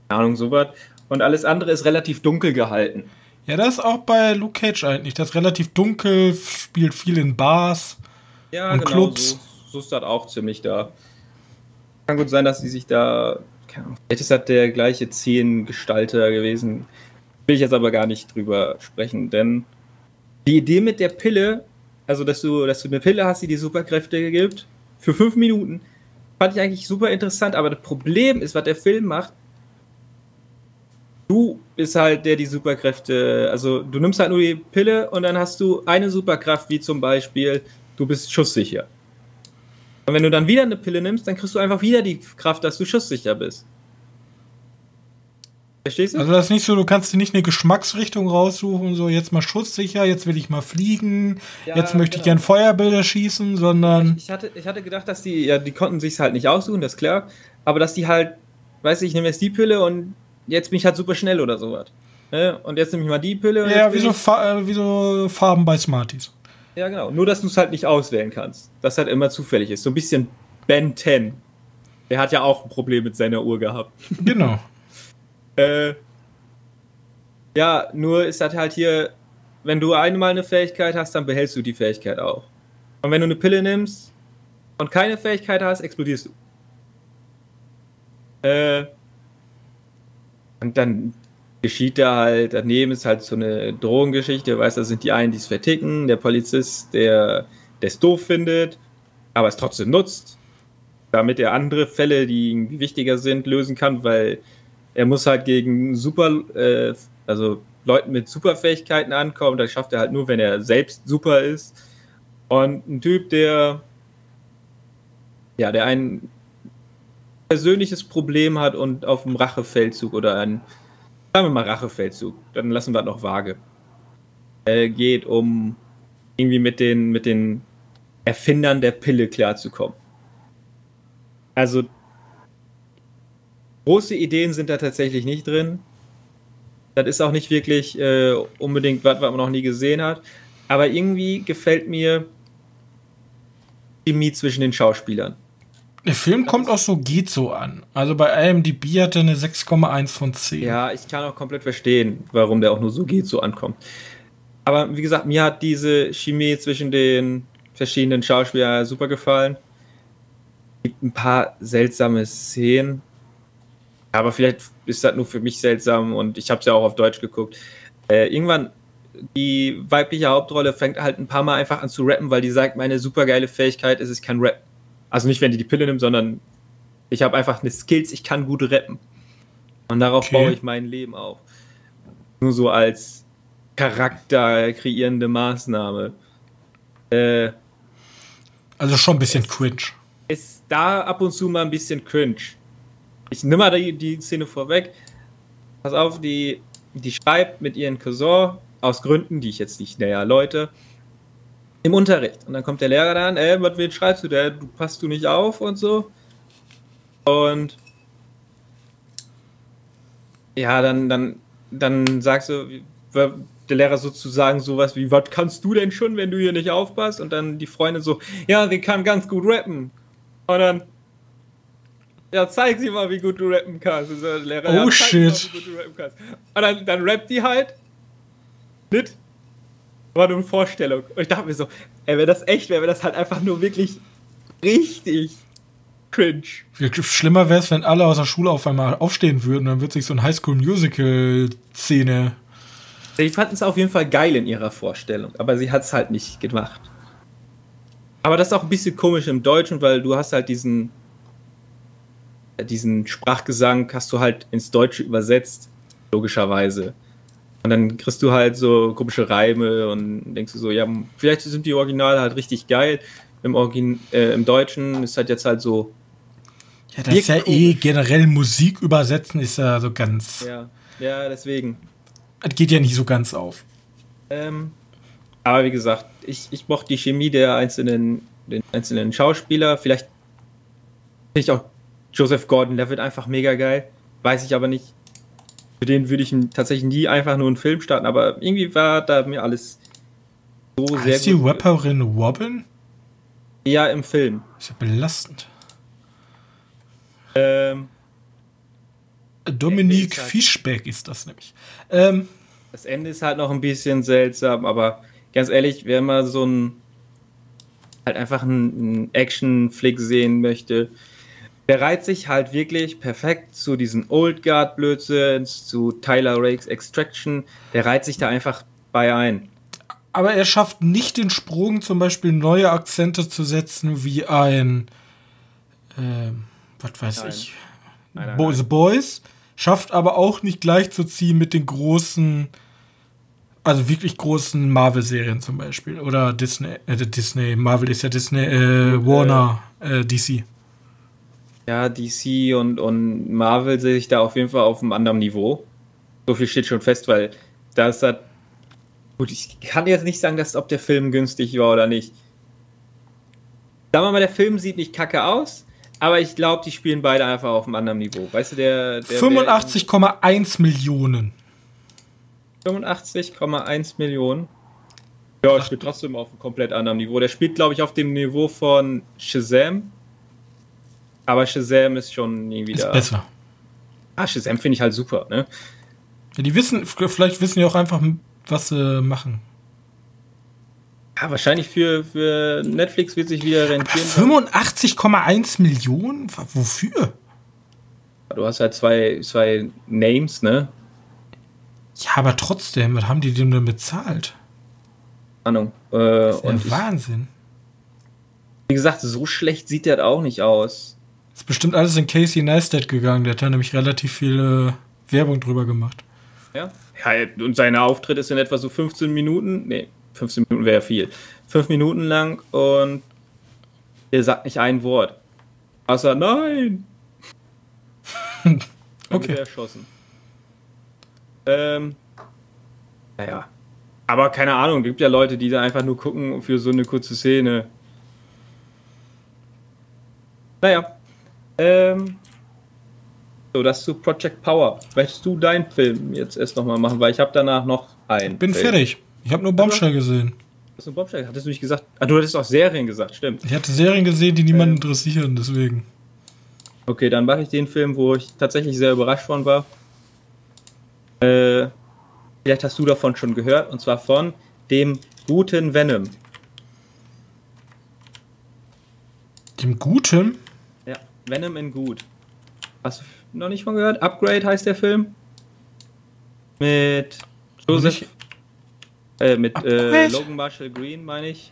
B: keine Ahnung, sowas. Und alles andere ist relativ dunkel gehalten.
A: Ja, das ist auch bei Luke Cage eigentlich. Das ist relativ dunkel, spielt viel in Bars
B: ja, und genau, Clubs. So, so ist das auch ziemlich da. Kann gut sein, dass sie sich da. Vielleicht ist das der gleiche Szenengestalter gewesen. Will ich jetzt aber gar nicht drüber sprechen, denn die Idee mit der Pille, also dass du, dass du eine Pille hast, die dir Superkräfte gibt, für fünf Minuten, fand ich eigentlich super interessant. Aber das Problem ist, was der Film macht, du bist halt der die Superkräfte, also du nimmst halt nur die Pille und dann hast du eine Superkraft, wie zum Beispiel, du bist schusssicher. Und wenn du dann wieder eine Pille nimmst, dann kriegst du einfach wieder die Kraft, dass du schusssicher bist.
A: Verstehst du? Also das ist nicht so, du kannst dir nicht eine Geschmacksrichtung raussuchen, so jetzt mal schusssicher, jetzt will ich mal fliegen, ja, jetzt möchte genau. ich gern Feuerbilder schießen, sondern.
B: Ich, ich, hatte, ich hatte gedacht, dass die, ja, die konnten sich halt nicht aussuchen, das ist klar, aber dass die halt, weiß ich, ich nehme jetzt die Pille und jetzt bin ich halt super schnell oder sowas. Ne? Und jetzt nehme ich mal die Pille.
A: ja, wie so, äh, wie so Farben bei Smarties.
B: Ja, genau. Nur, dass du es halt nicht auswählen kannst. Das halt immer zufällig ist. So ein bisschen Ben 10. Der hat ja auch ein Problem mit seiner Uhr gehabt.
A: Genau.
B: Äh, ja, nur ist das halt hier, wenn du einmal eine Fähigkeit hast, dann behältst du die Fähigkeit auch. Und wenn du eine Pille nimmst und keine Fähigkeit hast, explodierst du. Äh, und dann geschieht da halt, daneben ist halt so eine Drogengeschichte, weißt du, da sind die einen, die es verticken, der Polizist, der es doof findet, aber es trotzdem nutzt, damit er andere Fälle, die irgendwie wichtiger sind, lösen kann, weil er muss halt gegen super, äh, also Leuten mit Superfähigkeiten ankommen. Das schafft er halt nur, wenn er selbst super ist. Und ein Typ, der ja, der ein persönliches Problem hat und auf einem Rachefeldzug oder ein, sagen wir mal Rachefeldzug, dann lassen wir das noch vage, äh, geht, um irgendwie mit den, mit den Erfindern der Pille klarzukommen. Also große Ideen sind da tatsächlich nicht drin. Das ist auch nicht wirklich äh, unbedingt was, was man noch nie gesehen hat. Aber irgendwie gefällt mir die Chemie zwischen den Schauspielern.
A: Der Film kommt auch so, geht so an. Also bei IMDb hat er eine 6,1 von 10.
B: Ja, ich kann auch komplett verstehen, warum der auch nur so geht so ankommt. Aber wie gesagt, mir hat diese Chemie zwischen den verschiedenen Schauspielern super gefallen. Es gibt ein paar seltsame Szenen. Aber vielleicht ist das nur für mich seltsam und ich habe es ja auch auf Deutsch geguckt. Äh, irgendwann, die weibliche Hauptrolle fängt halt ein paar Mal einfach an zu rappen, weil die sagt, meine supergeile Fähigkeit ist, ich kann rappen. Also nicht, wenn die die Pille nimmt, sondern ich habe einfach eine Skills, ich kann gut rappen. Und darauf okay. baue ich mein Leben auf. Nur so als Charakter kreierende Maßnahme. Äh,
A: also schon ein bisschen cringe.
B: Ist da ab und zu mal ein bisschen cringe. Ich nehme mal die, die Szene vorweg. Pass auf, die, die schreibt mit ihren Cousin aus Gründen, die ich jetzt nicht näher erläutere, im Unterricht. Und dann kommt der Lehrer dann, ey, was wen schreibst du der? Du passt du nicht auf und so. Und ja, dann, dann, dann sagst du, der Lehrer sozusagen sowas wie, was kannst du denn schon, wenn du hier nicht aufpasst? Und dann die Freundin so, ja, sie kann ganz gut rappen. Und dann, ja, zeig sie mal, wie gut du rappen kannst. Und der
A: Lehrer, oh ja, shit.
B: Mal, und dann, dann rappt die halt. Nicht? War nur eine Vorstellung. Und ich dachte mir so, ey, wenn das echt wäre, wäre das halt einfach nur wirklich richtig cringe.
A: Schlimmer wäre es, wenn alle aus der Schule auf einmal aufstehen würden, dann wird sich so eine Highschool-Musical-Szene.
B: Sie fanden es auf jeden Fall geil in ihrer Vorstellung, aber sie hat es halt nicht gemacht. Aber das ist auch ein bisschen komisch im Deutschen, weil du hast halt diesen diesen Sprachgesang hast du halt ins Deutsche übersetzt, logischerweise. Und dann kriegst du halt so komische Reime und denkst du so, ja, vielleicht sind die Originale halt richtig geil. Im, Origin äh, im Deutschen ist halt jetzt halt so.
A: Ja, das ist ja komisch. eh generell Musik übersetzen, ist ja so ganz.
B: Ja, ja, deswegen.
A: Das geht ja nicht so ganz auf.
B: Ähm, aber wie gesagt, ich, ich mochte die Chemie der einzelnen, den einzelnen Schauspieler. Vielleicht finde ich auch Joseph Gordon-Levitt einfach mega geil. Weiß ich aber nicht. Für den würde ich tatsächlich nie einfach nur einen Film starten, aber irgendwie war da mir alles
A: so heißt sehr. Ist die Rapperin Robin?
B: Ja, im Film.
A: Ist ja belastend.
B: Ähm,
A: Dominique halt, Fischbeck ist das nämlich. Ähm,
B: das Ende ist halt noch ein bisschen seltsam, aber ganz ehrlich, wer mal so ein halt einfach einen Action-Flick sehen möchte, der reiht sich halt wirklich perfekt zu diesen Old Guard Blödsinns, zu Tyler Rakes Extraction. Der reiht sich da einfach bei ein.
A: Aber er schafft nicht den Sprung, zum Beispiel neue Akzente zu setzen, wie ein, äh, was weiß nein. ich, nein, nein, The Boys. Schafft aber auch nicht gleichzuziehen mit den großen, also wirklich großen Marvel-Serien zum Beispiel. Oder Disney, äh, Disney, Marvel ist ja Disney, äh, Warner, äh, DC
B: ja, DC und, und Marvel sehe ich da auf jeden Fall auf einem anderen Niveau. So viel steht schon fest, weil da ist das. Gut, ich kann jetzt nicht sagen, dass ob der Film günstig war oder nicht. Sagen wir mal, der Film sieht nicht kacke aus, aber ich glaube, die spielen beide einfach auf einem anderen Niveau. Weißt du, der. der
A: 85,1 Millionen.
B: 85,1 Millionen. Ja, spielt trotzdem auf einem komplett anderen Niveau. Der spielt, glaube ich, auf dem Niveau von Shazam aber Shazam ist schon irgendwie
A: wieder. Ist besser.
B: Ah, Shazam finde ich halt super, ne?
A: Ja, die wissen, vielleicht wissen die auch einfach, was sie machen.
B: Ja, wahrscheinlich für, für Netflix wird sich wieder rentieren.
A: 85,1 Millionen? Wofür?
B: Du hast halt zwei, zwei Names, ne?
A: Ja, aber trotzdem, was haben die denn denn bezahlt?
B: Ahnung.
A: Äh, das ist ja Wahnsinn.
B: Wie gesagt, so schlecht sieht der auch nicht aus.
A: Ist bestimmt alles in Casey Neistat gegangen. Der hat da nämlich relativ viel äh, Werbung drüber gemacht.
B: Ja? ja. Und seine Auftritt ist in etwa so 15 Minuten. Nee, 15 Minuten wäre ja viel. 5 Minuten lang und er sagt nicht ein Wort. Außer nein! okay. Erschossen. Ähm, naja. Aber keine Ahnung, gibt ja Leute, die da einfach nur gucken für so eine kurze Szene. Naja. Ähm, so, das zu Project Power. Möchtest du deinen Film jetzt erst nochmal machen, weil ich habe danach noch einen.
A: Bin
B: Film.
A: fertig. Ich habe nur Bombshell gesehen.
B: Hast du Bombshell? Hattest du nicht gesagt? Ah, du hattest auch Serien gesagt, stimmt.
A: Ich hatte Serien gesehen, die niemanden ähm, interessieren, deswegen.
B: Okay, dann mache ich den Film, wo ich tatsächlich sehr überrascht von war. Äh, vielleicht hast du davon schon gehört, und zwar von dem guten Venom.
A: Dem guten?
B: Venom in gut. Hast du noch nicht von gehört? Upgrade heißt der Film. Mit Joseph. Äh, mit äh, Logan Marshall Green, meine ich.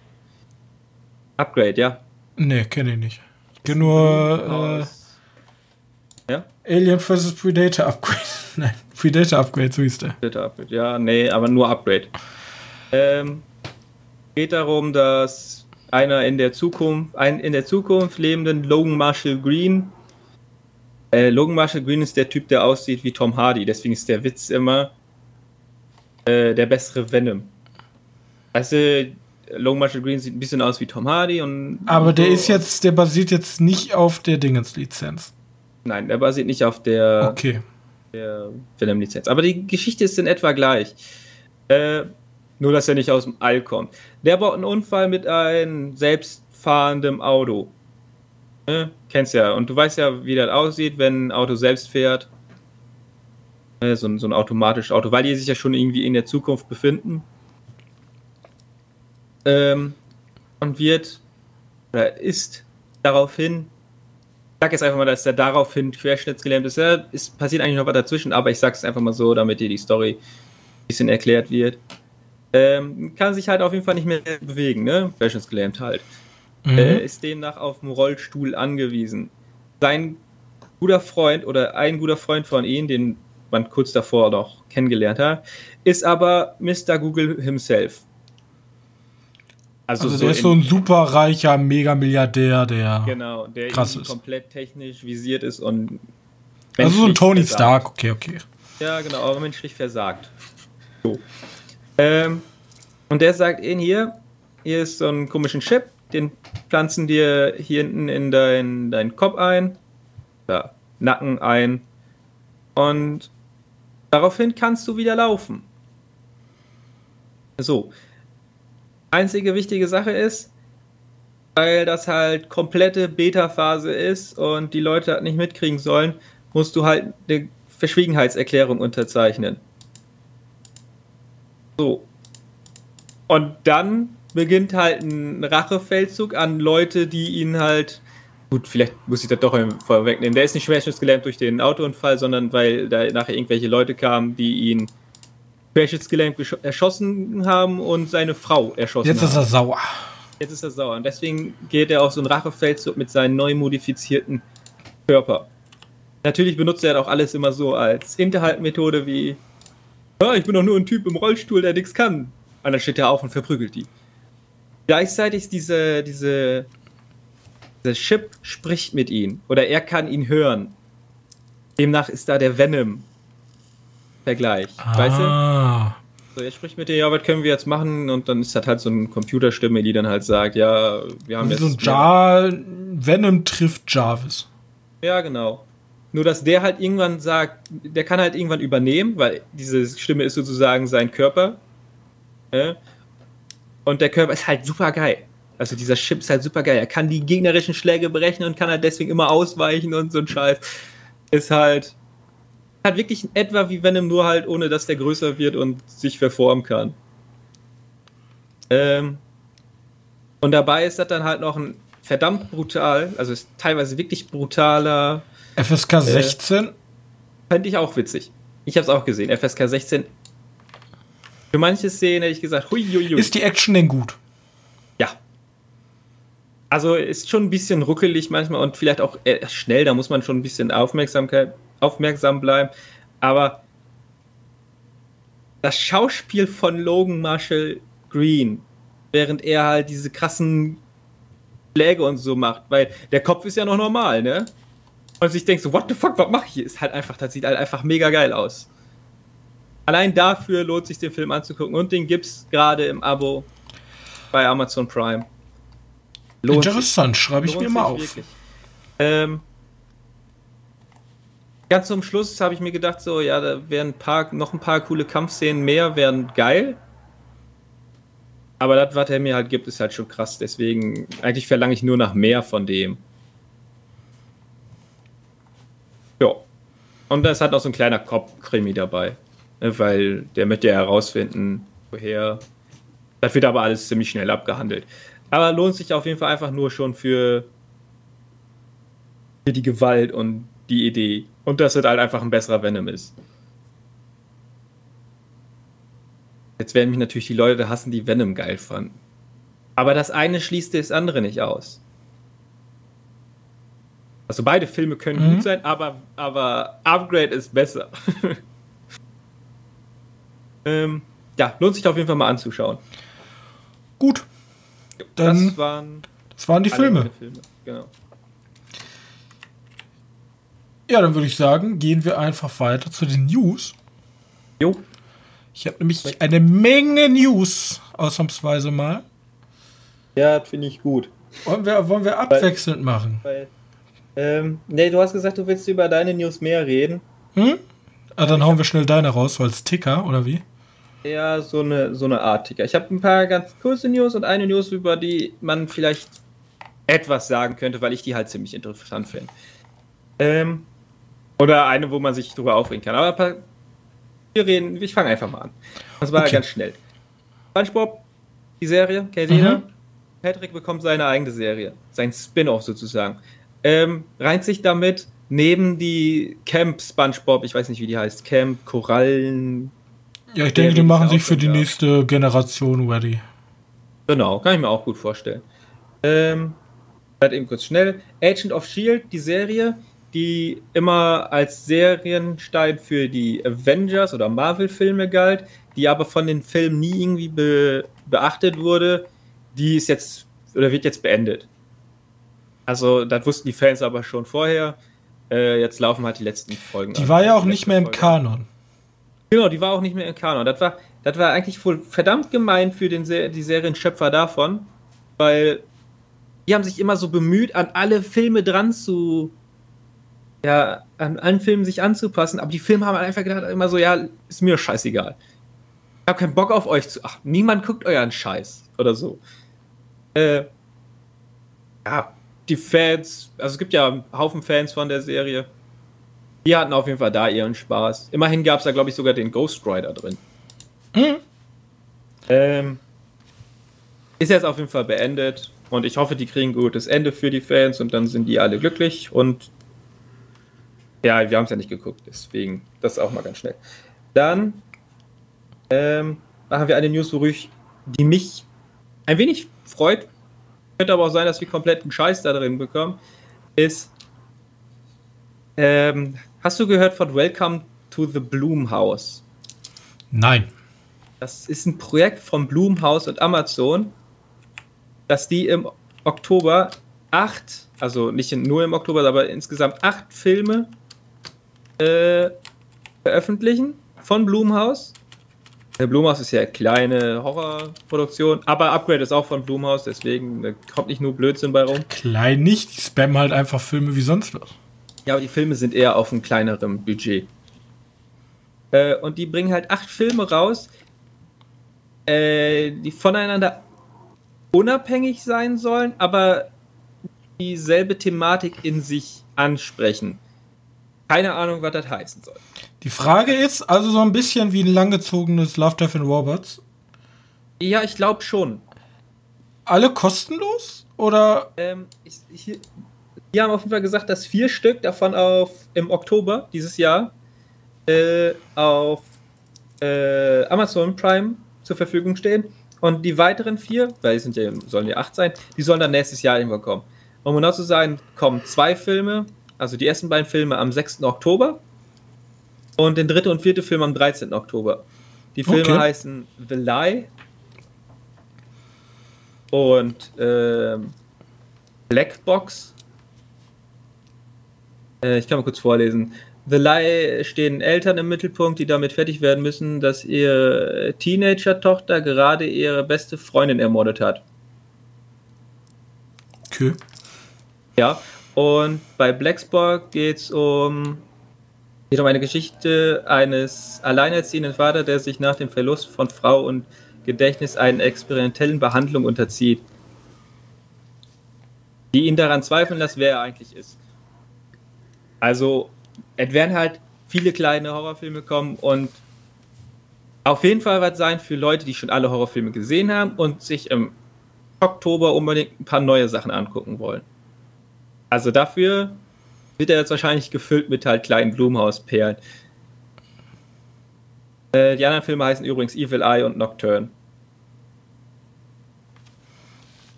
B: Upgrade, ja.
A: Nee, kenne ich nicht. Ich kenne nur. Äh, ja? Alien vs. Predator Upgrade. Nein, Predator Upgrade, so hieß der.
B: Predator Upgrade, ja, nee, aber nur Upgrade. Ähm, geht darum, dass einer in der Zukunft, ein in der Zukunft lebenden Logan Marshall Green. Äh, Logan Marshall Green ist der Typ, der aussieht wie Tom Hardy, deswegen ist der Witz immer äh, der bessere Venom. Weißt du, Logan Marshall Green sieht ein bisschen aus wie Tom Hardy und.
A: Aber der ist jetzt, der basiert jetzt nicht auf der Dingens-Lizenz.
B: Nein, der basiert nicht auf der,
A: okay.
B: der Venom-Lizenz. Aber die Geschichte ist in etwa gleich. Äh, nur, dass er nicht aus dem All kommt. Der baut einen Unfall mit einem selbstfahrenden Auto. Ne? Kennst ja. Und du weißt ja, wie das aussieht, wenn ein Auto selbst fährt. Ne? So, so ein automatisches Auto, weil die sich ja schon irgendwie in der Zukunft befinden. Ähm, und wird oder ist daraufhin sag jetzt einfach mal, dass er daraufhin querschnittsgelähmt ist. Ja, es passiert eigentlich noch was dazwischen, aber ich sag's einfach mal so, damit dir die Story ein bisschen erklärt wird. Ähm, kann sich halt auf jeden Fall nicht mehr bewegen, ne? Querschnittsgelähmt halt. Mhm. Äh, ist demnach auf dem Rollstuhl angewiesen. Sein guter Freund oder ein guter Freund von ihm, den man kurz davor noch kennengelernt hat, ist aber Mr. Google himself.
A: Also, also so der ist so ein superreicher Megamilliardär, der
B: genau, der krass ist. komplett technisch visiert ist und
A: also so ein Tony versagt. Stark, okay, okay.
B: Ja, genau, aber menschlich versagt. So. Ähm, und der sagt ihnen hier, hier ist so ein komischen Chip, den pflanzen dir hier hinten in deinen dein Kopf ein, ja, Nacken ein und daraufhin kannst du wieder laufen. So, einzige wichtige Sache ist, weil das halt komplette Beta-Phase ist und die Leute das nicht mitkriegen sollen, musst du halt eine Verschwiegenheitserklärung unterzeichnen. So. Und dann beginnt halt ein Rachefeldzug an Leute, die ihn halt. Gut, vielleicht muss ich das doch vorwegnehmen. Der ist nicht schwerstgelähmt durch den Autounfall, sondern weil da nachher irgendwelche Leute kamen, die ihn querschnittsgelähmt erschossen haben und seine Frau erschossen
A: Jetzt
B: haben.
A: ist er sauer.
B: Jetzt ist er sauer. Und deswegen geht er auf so einen Rachefeldzug mit seinem neu modifizierten Körper. Natürlich benutzt er auch alles immer so als Hinterhaltmethode wie, ja, ich bin doch nur ein Typ im Rollstuhl, der nichts kann. Und dann steht er auf und verprügelt die. Gleichzeitig diese, diese, dieser Chip spricht mit ihm oder er kann ihn hören. Demnach ist da der Venom Vergleich. Ah. Weißt du? So, er spricht mit dir, ja, was können wir jetzt machen? Und dann ist das halt so eine Computerstimme, die dann halt sagt, ja, wir haben
A: Wie
B: jetzt.
A: So ein Jar Venom trifft Jarvis.
B: Ja, genau. Nur, dass der halt irgendwann sagt, der kann halt irgendwann übernehmen, weil diese Stimme ist sozusagen sein Körper. Ja? Und der Körper ist halt super geil. Also dieser Chip ist halt super geil. Er kann die gegnerischen Schläge berechnen und kann halt deswegen immer ausweichen und so ein Scheiß. Ist halt halt wirklich etwa wie Venom, nur halt ohne, dass der größer wird und sich verformen kann. Ähm, und dabei ist das dann halt noch ein verdammt brutal, also ist teilweise wirklich brutaler.
A: FSK 16? Äh,
B: Fände ich auch witzig. Ich habe es auch gesehen. FSK 16. Für manche Szenen hätte ich gesagt, hui, hui, hui.
A: Ist die Action denn gut?
B: Ja. Also ist schon ein bisschen ruckelig manchmal und vielleicht auch schnell, da muss man schon ein bisschen Aufmerksamkeit, aufmerksam bleiben. Aber das Schauspiel von Logan Marshall Green, während er halt diese krassen Schläge und so macht, weil der Kopf ist ja noch normal, ne? Und sich denkt so, what the fuck, was mach ich hier? Ist halt einfach, das sieht halt einfach mega geil aus. Allein dafür lohnt sich den Film anzugucken und den gibt's gerade im Abo bei Amazon Prime.
A: Lohnt Interessant, schreibe ich mir mal auf.
B: Ähm, ganz zum Schluss habe ich mir gedacht, so, ja, da wären ein paar, noch ein paar coole Kampfszenen mehr, wären geil. Aber das, was er mir halt gibt, ist halt schon krass. Deswegen, eigentlich verlange ich nur nach mehr von dem. Ja. Und da ist halt noch so ein kleiner Kopfkrimi dabei. Ne, weil der möchte ja herausfinden, woher. Das wird aber alles ziemlich schnell abgehandelt. Aber lohnt sich auf jeden Fall einfach nur schon für, für die Gewalt und die Idee. Und dass es halt einfach ein besserer Venom ist. Jetzt werden mich natürlich die Leute hassen, die Venom geil fanden. Aber das eine schließt das andere nicht aus. Also beide Filme können mhm. gut sein, aber, aber Upgrade ist besser. ähm, ja, lohnt sich auf jeden Fall mal anzuschauen.
A: Gut. Dann,
B: das waren,
A: das waren die Filme. Filme. Genau. Ja, dann würde ich sagen, gehen wir einfach weiter zu den News.
B: Jo.
A: Ich habe nämlich eine Menge News, ausnahmsweise mal.
B: Ja, finde ich gut.
A: Wollen wir, wollen wir abwechselnd weil, machen? Weil,
B: ähm, nee, du hast gesagt, du willst über deine News mehr reden.
A: Hm? Ah, dann hauen wir schnell deine raus, als Ticker, oder wie?
B: Ja, so eine, so eine Art Ticker. Ich habe ein paar ganz kurze News und eine News, über die man vielleicht etwas sagen könnte, weil ich die halt ziemlich interessant finde. Ähm, oder eine, wo man sich drüber aufregen kann. Aber ein paar wir reden, ich fange einfach mal an. Das war okay. ganz schnell. SpongeBob, die Serie, kennt jeder? Mhm. Patrick bekommt seine eigene Serie, sein Spin-off sozusagen. Ähm, reiht sich damit neben die Camp SpongeBob, ich weiß nicht, wie die heißt, Camp Korallen.
A: Ja, ich denke, die machen sich für die nächste Generation ready.
B: Genau, kann ich mir auch gut vorstellen. Ähm, halt eben kurz schnell. Agent of Shield, die Serie, die immer als Serienstein für die Avengers oder Marvel-Filme galt, die aber von den Filmen nie irgendwie be beachtet wurde, die ist jetzt oder wird jetzt beendet. Also, das wussten die Fans aber schon vorher. Äh, jetzt laufen halt die letzten Folgen.
A: Die an. war ja auch nicht mehr im Folge. Kanon.
B: Genau, die war auch nicht mehr im Kanon. Das war, das war eigentlich wohl verdammt gemein für den Se die Serienschöpfer davon, weil die haben sich immer so bemüht, an alle Filme dran zu ja, an allen Filmen sich anzupassen, aber die Filme haben einfach gedacht, immer so, ja, ist mir scheißegal. Ich habe keinen Bock auf euch zu. Ach, niemand guckt euren Scheiß oder so. Äh, ja, die Fans, also es gibt ja einen Haufen Fans von der Serie. Die hatten auf jeden Fall da ihren Spaß. Immerhin gab es da, glaube ich, sogar den Ghost Rider drin. Mhm. Ähm, ist jetzt auf jeden Fall beendet und ich hoffe, die kriegen ein gutes Ende für die Fans und dann sind die alle glücklich und ja, wir haben es ja nicht geguckt, deswegen das auch mal ganz schnell. Dann ähm, machen wir eine News, die mich ein wenig freut. Könnte aber auch sein, dass wir kompletten Scheiß da drin bekommen. Ist, ähm, hast du gehört von Welcome to the Bloom House?
A: Nein.
B: Das ist ein Projekt von Bloomhouse und Amazon, dass die im Oktober acht, also nicht nur im Oktober, aber insgesamt acht Filme äh, veröffentlichen von Blumhaus. Der Blumhaus ist ja eine kleine Horrorproduktion, aber Upgrade ist auch von Blumhaus, deswegen kommt nicht nur Blödsinn bei rum.
A: Klein nicht, die spammen halt einfach Filme wie sonst was.
B: Ja, aber die Filme sind eher auf einem kleineren Budget. Äh, und die bringen halt acht Filme raus, äh, die voneinander unabhängig sein sollen, aber dieselbe Thematik in sich ansprechen. Keine Ahnung, was das heißen soll.
A: Die Frage ist also so ein bisschen wie ein langgezogenes Love, Death and Robots.
B: Ja, ich glaube schon.
A: Alle kostenlos? Oder?
B: Ähm, ich, ich, die haben auf jeden Fall gesagt, dass vier Stück davon auf im Oktober dieses Jahr äh, auf äh, Amazon Prime zur Verfügung stehen. Und die weiteren vier, weil es sind ja, sollen ja acht sein, die sollen dann nächstes Jahr irgendwann kommen. Um genau zu sein, kommen zwei Filme, also die ersten beiden Filme am 6. Oktober und den dritte und vierte Film am 13. Oktober. Die Filme okay. heißen The Lie und äh, Black Box. Äh, ich kann mal kurz vorlesen. The Lie stehen Eltern im Mittelpunkt, die damit fertig werden müssen, dass ihre Teenager-Tochter gerade ihre beste Freundin ermordet hat.
A: Okay.
B: Ja, und bei Blacksburg geht es um, geht um eine Geschichte eines alleinerziehenden Vaters, der sich nach dem Verlust von Frau und Gedächtnis einer experimentellen Behandlung unterzieht, die ihn daran zweifeln lässt, wer er eigentlich ist. Also es werden halt viele kleine Horrorfilme kommen und auf jeden Fall was sein für Leute, die schon alle Horrorfilme gesehen haben und sich im Oktober unbedingt ein paar neue Sachen angucken wollen. Also dafür wird er jetzt wahrscheinlich gefüllt mit halt kleinen Blumenhausperlen. Äh, die anderen Filme heißen übrigens Evil Eye und Nocturne.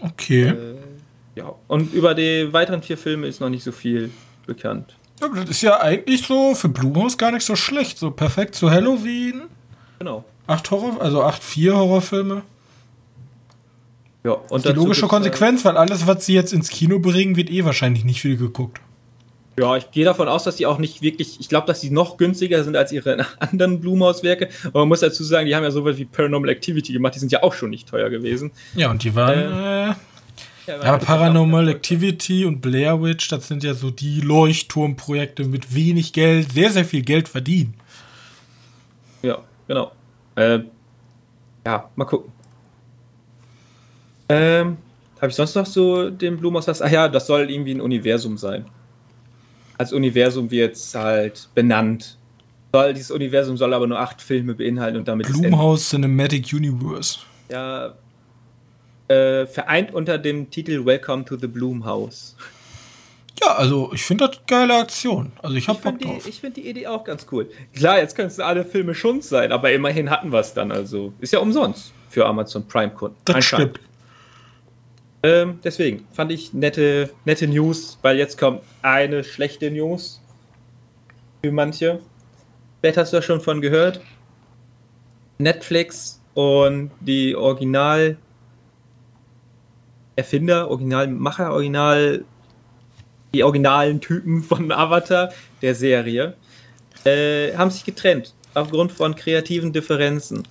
A: Okay.
B: Äh, ja, und über die weiteren vier Filme ist noch nicht so viel bekannt.
A: Ja, das ist ja eigentlich so für Blumhaus gar nicht so schlecht. So perfekt zu Halloween.
B: Genau.
A: Acht Horror, also acht, vier Horrorfilme.
B: Ja,
A: und die logische Konsequenz, weil alles, was sie jetzt ins Kino bringen, wird eh wahrscheinlich nicht viel geguckt.
B: Ja, ich gehe davon aus, dass die auch nicht wirklich, ich glaube, dass die noch günstiger sind als ihre anderen Blumhauswerke. Aber man muss dazu sagen, die haben ja sowas wie Paranormal Activity gemacht, die sind ja auch schon nicht teuer gewesen.
A: Ja, und die waren. Äh, äh, ja, aber Paranormal Activity und Blair Witch, das sind ja so die Leuchtturmprojekte mit wenig Geld, sehr, sehr viel Geld verdienen.
B: Ja, genau. Äh, ja, mal gucken. Ähm, Habe ich sonst noch so den Blumhaus was? Ach ja, das soll irgendwie ein Universum sein. Als Universum wird es halt benannt. Soll, dieses Universum soll aber nur acht Filme beinhalten und damit
A: Blumhaus Cinematic Universe.
B: Ja, äh, vereint unter dem Titel Welcome to the Bloomhouse.
A: Ja, also ich finde das geile Aktion. Also ich habe Bock
B: die,
A: drauf.
B: Ich finde die Idee auch ganz cool. Klar, jetzt können es alle Filme schon sein, aber immerhin hatten wir es dann. Also ist ja umsonst für Amazon Prime-Kunden.
A: Das stimmt.
B: Ähm, deswegen fand ich nette, nette News, weil jetzt kommt eine schlechte News für manche. Vielleicht hast du ja schon von gehört. Netflix und die Original Erfinder, Originalmacher, Original, die originalen Typen von Avatar, der Serie, äh, haben sich getrennt. Aufgrund von kreativen Differenzen.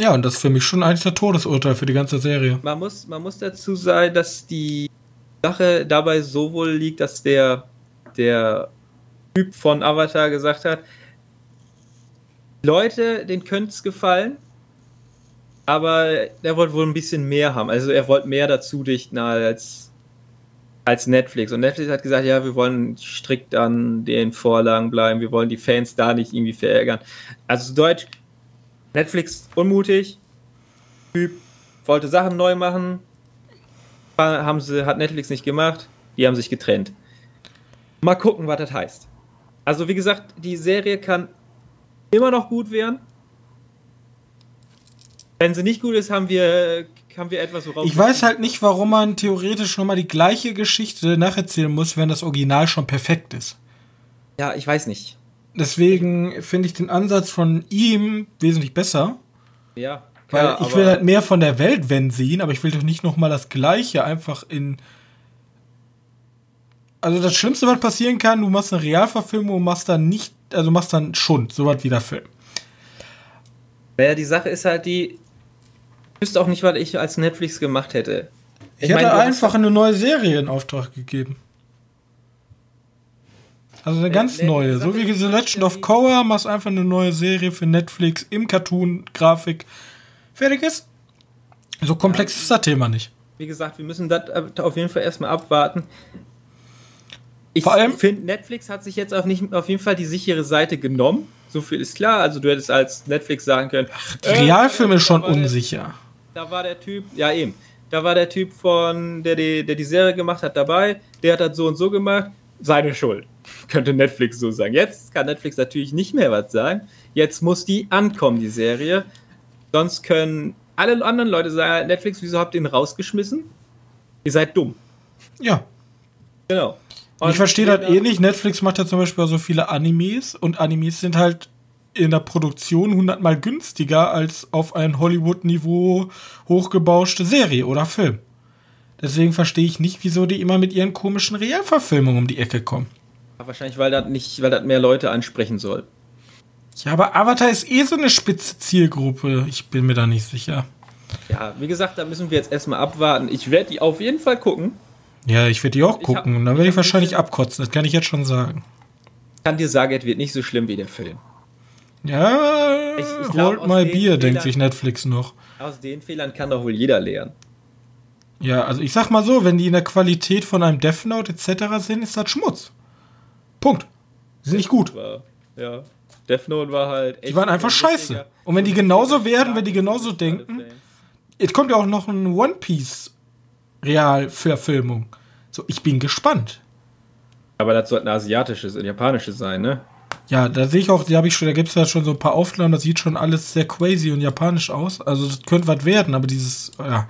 A: Ja, und das ist für mich schon eigentlich der Todesurteil für die ganze Serie.
B: Man muss, man muss dazu sagen, dass die Sache dabei so wohl liegt, dass der, der Typ von Avatar gesagt hat, Leute, denen könnte es gefallen, aber er wollte wohl ein bisschen mehr haben. Also er wollte mehr dazu dichten als, als Netflix. Und Netflix hat gesagt, ja, wir wollen strikt an den Vorlagen bleiben, wir wollen die Fans da nicht irgendwie verärgern. Also Deutsch, Netflix unmutig, Typ wollte Sachen neu machen, haben sie, hat Netflix nicht gemacht, die haben sich getrennt. Mal gucken, was das heißt. Also wie gesagt, die Serie kann immer noch gut werden. Wenn sie nicht gut ist, haben wir, haben wir etwas,
A: worauf. Ich weiß halt nicht, warum man theoretisch nochmal die gleiche Geschichte nacherzählen muss, wenn das Original schon perfekt ist.
B: Ja, ich weiß nicht.
A: Deswegen finde ich den Ansatz von ihm wesentlich besser.
B: Ja.
A: Weil ja, ich will halt mehr von der Welt wenn sehen, aber ich will doch nicht nochmal das Gleiche einfach in. Also das Schlimmste, was passieren kann, du machst eine Realverfilmung und machst dann nicht, also machst dann Schund, so was wie der Film.
B: Naja, die Sache ist halt die, wüsste auch nicht, was ich als Netflix gemacht hätte.
A: Ich, ich hätte mein, einfach eine neue Serie in Auftrag gegeben. Also eine ganz äh, neue. So wie The Legend of Korra, machst einfach eine neue Serie für Netflix im Cartoon-Grafik. Fertig ist. So komplex ja, ist das Thema nicht.
B: Wie gesagt, wir müssen das auf jeden Fall erstmal abwarten. Ich finde, Netflix hat sich jetzt auf, nicht, auf jeden Fall die sichere Seite genommen. So viel ist klar. Also du hättest als Netflix sagen können.
A: Ach, die Realfilme äh, schon unsicher
B: da war der Typ, ja eben, da war der Typ von, der die, der die Serie gemacht hat, dabei, der hat das so und so gemacht, seine Schuld. Könnte Netflix so sagen. Jetzt kann Netflix natürlich nicht mehr was sagen. Jetzt muss die ankommen, die Serie. Sonst können alle anderen Leute sagen Netflix, wieso habt ihr ihn rausgeschmissen? Ihr seid dumm.
A: Ja.
B: Genau.
A: Und ich verstehe das eh nicht. Netflix macht ja zum Beispiel auch so viele Animes und Animes sind halt in der Produktion hundertmal günstiger als auf ein Hollywood-Niveau hochgebauschte Serie oder Film. Deswegen verstehe ich nicht, wieso die immer mit ihren komischen Realverfilmungen um die Ecke kommen.
B: Wahrscheinlich, weil das nicht, weil das mehr Leute ansprechen soll.
A: Ja, aber Avatar ist eh so eine spitze Zielgruppe. Ich bin mir da nicht sicher.
B: Ja, wie gesagt, da müssen wir jetzt erstmal abwarten. Ich werde die auf jeden Fall gucken.
A: Ja, ich werde die auch gucken. Hab, und dann werde ich, ich wahrscheinlich abkotzen. Das kann ich jetzt schon sagen.
B: Ich kann dir sagen, es wird nicht so schlimm wie der Film.
A: Ja, ich, ich glaub, holt mal Bier, Fehlern, denkt sich Netflix noch.
B: Aus den Fehlern kann doch wohl jeder lernen.
A: Ja, also ich sag mal so, wenn die in der Qualität von einem Death Note etc. sind, ist das Schmutz. Punkt. Sind nicht gut.
B: War, ja. Death Note war halt
A: echt. Die waren einfach scheiße. Und wenn die genauso werden, wenn die genauso denken. Es kommt ja auch noch ein One Piece Realverfilmung. So, ich bin gespannt.
B: Aber das sollten asiatische, japanische sein, ne?
A: Ja, da sehe ich auch, da habe ich schon, da gibt es ja schon so ein paar Aufnahmen, das sieht schon alles sehr crazy und japanisch aus. Also das könnte was werden, aber dieses, ja.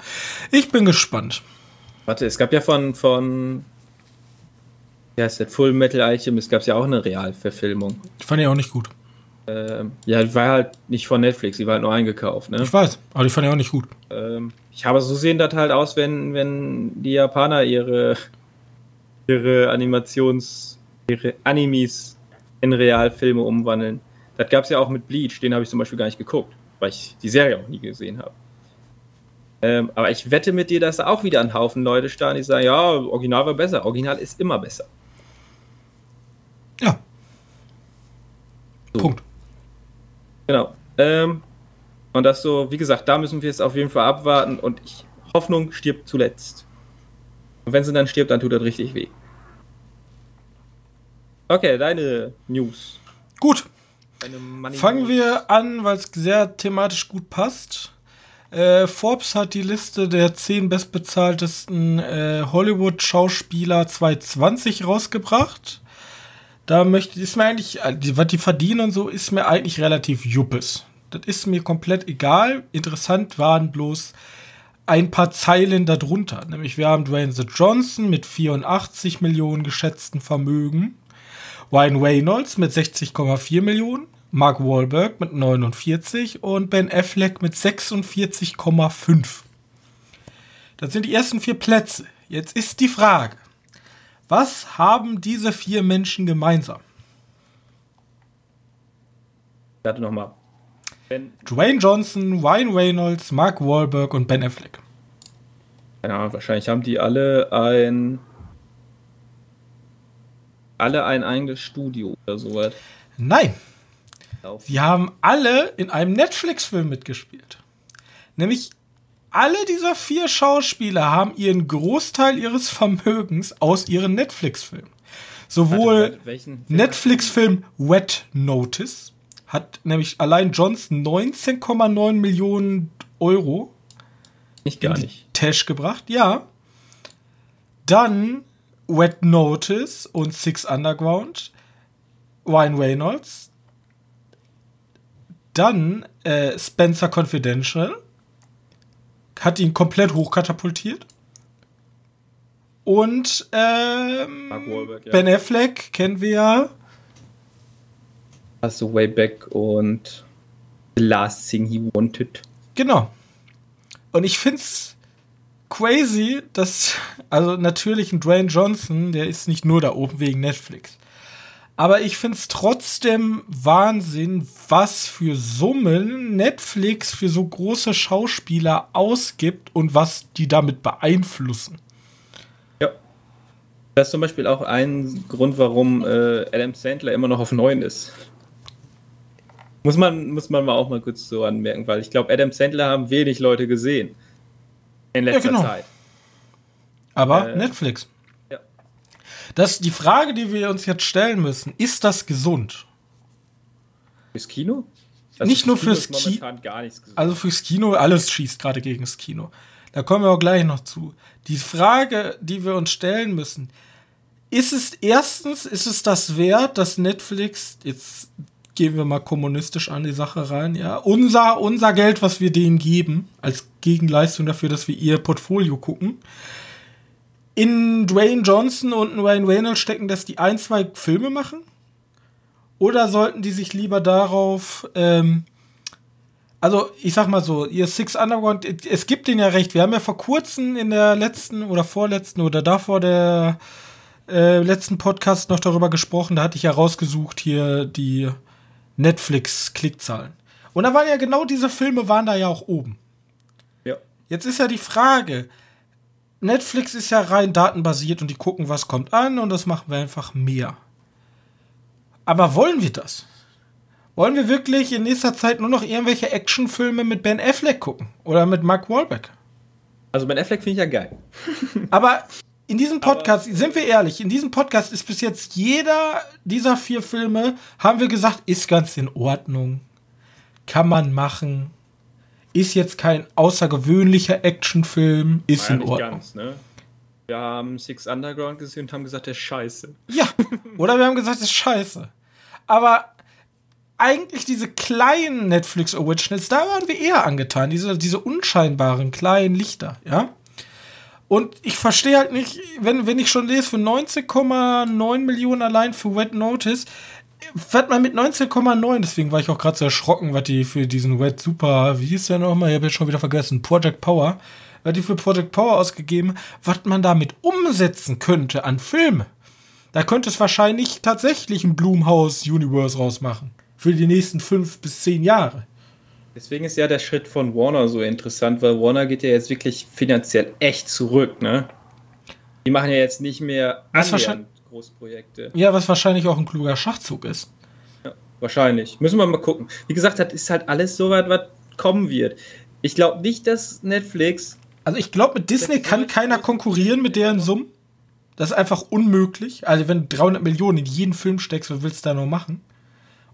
A: Ich bin gespannt.
B: Warte, es gab ja von, von ja, ist das Full Metal Alchemist, gab es ja auch eine Realverfilmung.
A: Die fand ich auch nicht gut.
B: Ähm, ja, die war halt nicht von Netflix, die war halt nur eingekauft, ne?
A: Ich weiß, aber die fand ich auch nicht gut.
B: Ähm, ich habe so sehen das halt aus, wenn, wenn die Japaner ihre, ihre Animations, ihre Animes in Realfilme umwandeln. Das gab es ja auch mit Bleach, den habe ich zum Beispiel gar nicht geguckt, weil ich die Serie auch nie gesehen habe. Ähm, aber ich wette mit dir, dass da auch wieder ein Haufen Leute stehen, die sagen, ja, Original war besser. Original ist immer besser.
A: Ja.
B: So. Punkt. Genau. Ähm, und das so, wie gesagt, da müssen wir es auf jeden Fall abwarten und ich, Hoffnung stirbt zuletzt. Und wenn sie dann stirbt, dann tut das richtig weh. Okay, deine News.
A: Gut. Fangen wir an, weil es sehr thematisch gut passt. Äh, Forbes hat die Liste der zehn bestbezahltesten äh, Hollywood-Schauspieler 2020 rausgebracht. Da möchte, ist mir eigentlich, äh, was die verdienen und so, ist mir eigentlich relativ juppes. Das ist mir komplett egal. Interessant waren bloß ein paar Zeilen darunter. Nämlich wir haben Dwayne The Johnson mit 84 Millionen geschätzten Vermögen. Ryan Reynolds mit 60,4 Millionen, Mark Wahlberg mit 49 und Ben Affleck mit 46,5. Das sind die ersten vier Plätze. Jetzt ist die Frage, was haben diese vier Menschen gemeinsam?
B: Warte nochmal.
A: Dwayne Johnson, Ryan Reynolds, Mark Wahlberg und Ben Affleck.
B: Ja, wahrscheinlich haben die alle ein alle ein eigenes Studio oder sowas?
A: Nein. Sie haben alle in einem Netflix-Film mitgespielt. Nämlich alle dieser vier Schauspieler haben ihren Großteil ihres Vermögens aus ihren Netflix-Filmen. Sowohl Netflix-Film Wet Notice hat nämlich allein Johnson 19,9 Millionen Euro
B: nicht gar nicht.
A: Tash gebracht, ja. Dann Wet Notice und Six Underground, Ryan Reynolds, dann äh, Spencer Confidential, hat ihn komplett hochkatapultiert. Und ähm, Wahlberg, ja. Ben Affleck kennen wir ja.
B: Also Way Back und The Last Thing He Wanted.
A: Genau. Und ich finde es crazy, dass, also natürlich ein Dwayne Johnson, der ist nicht nur da oben wegen Netflix. Aber ich finde es trotzdem Wahnsinn, was für Summen Netflix für so große Schauspieler ausgibt und was die damit beeinflussen.
B: Ja. Das ist zum Beispiel auch ein Grund, warum äh, Adam Sandler immer noch auf 9 ist. Muss man, muss man mal auch mal kurz so anmerken, weil ich glaube, Adam Sandler haben wenig Leute gesehen. In letzter ja, genau. Zeit.
A: Aber äh, Netflix. Das die Frage, die wir uns jetzt stellen müssen. Ist das gesund?
B: Fürs Kino?
A: Also Nicht nur fürs Kino. Also fürs Kino, alles schießt gerade gegen das Kino. Da kommen wir auch gleich noch zu. Die Frage, die wir uns stellen müssen, ist es erstens, ist es das wert, dass Netflix, jetzt gehen wir mal kommunistisch an die Sache rein, ja. Unser, unser Geld, was wir denen geben, als Gegenleistung dafür, dass wir ihr Portfolio gucken. In Dwayne Johnson und Ryan Reynolds stecken, dass die ein, zwei Filme machen? Oder sollten die sich lieber darauf, ähm, also ich sag mal so, ihr Six Underground, es gibt denen ja recht. Wir haben ja vor kurzem in der letzten oder vorletzten oder davor der äh, letzten Podcast noch darüber gesprochen. Da hatte ich ja rausgesucht hier die Netflix-Klickzahlen. Und da waren ja genau diese Filme, waren da ja auch oben.
B: Ja.
A: Jetzt ist ja die Frage, Netflix ist ja rein datenbasiert und die gucken, was kommt an und das machen wir einfach mehr. Aber wollen wir das? Wollen wir wirklich in nächster Zeit nur noch irgendwelche Actionfilme mit Ben Affleck gucken? Oder mit Mark Wahlberg?
B: Also Ben Affleck finde ich ja geil.
A: Aber in diesem Podcast, Aber, sind wir ehrlich, in diesem Podcast ist bis jetzt jeder dieser vier Filme, haben wir gesagt, ist ganz in Ordnung. Kann man machen. Ist jetzt kein außergewöhnlicher Actionfilm. Ist in Ordnung. Ganz, ne?
B: Wir haben Six Underground gesehen und haben gesagt, der ist scheiße.
A: Ja, oder wir haben gesagt, der ist scheiße. Aber eigentlich diese kleinen Netflix Originals, da waren wir eher angetan. Diese, diese unscheinbaren kleinen Lichter, ja. Und ich verstehe halt nicht, wenn, wenn ich schon lese, für 19,9 Millionen allein für Wet Notice, was man mit 19,9, deswegen war ich auch gerade so erschrocken, was die für diesen Wet Super, wie hieß der nochmal, ich habe jetzt schon wieder vergessen, Project Power, was die für Project Power ausgegeben, was man damit umsetzen könnte an Filme. Da könnte es wahrscheinlich tatsächlich ein Blumhouse Universe rausmachen. Für die nächsten fünf bis zehn Jahre.
B: Deswegen ist ja der Schritt von Warner so interessant, weil Warner geht ja jetzt wirklich finanziell echt zurück, ne? Die machen ja jetzt nicht mehr
A: annähernd Großprojekte. Ja, was wahrscheinlich auch ein kluger Schachzug ist.
B: Ja, wahrscheinlich. Müssen wir mal gucken. Wie gesagt, das ist halt alles so weit, was kommen wird. Ich glaube nicht, dass Netflix.
A: Also ich glaube, mit Disney kann keiner konkurrieren mit deren Summen. Das ist einfach unmöglich. Also wenn du 300 Millionen in jeden Film steckst, was willst du da noch machen?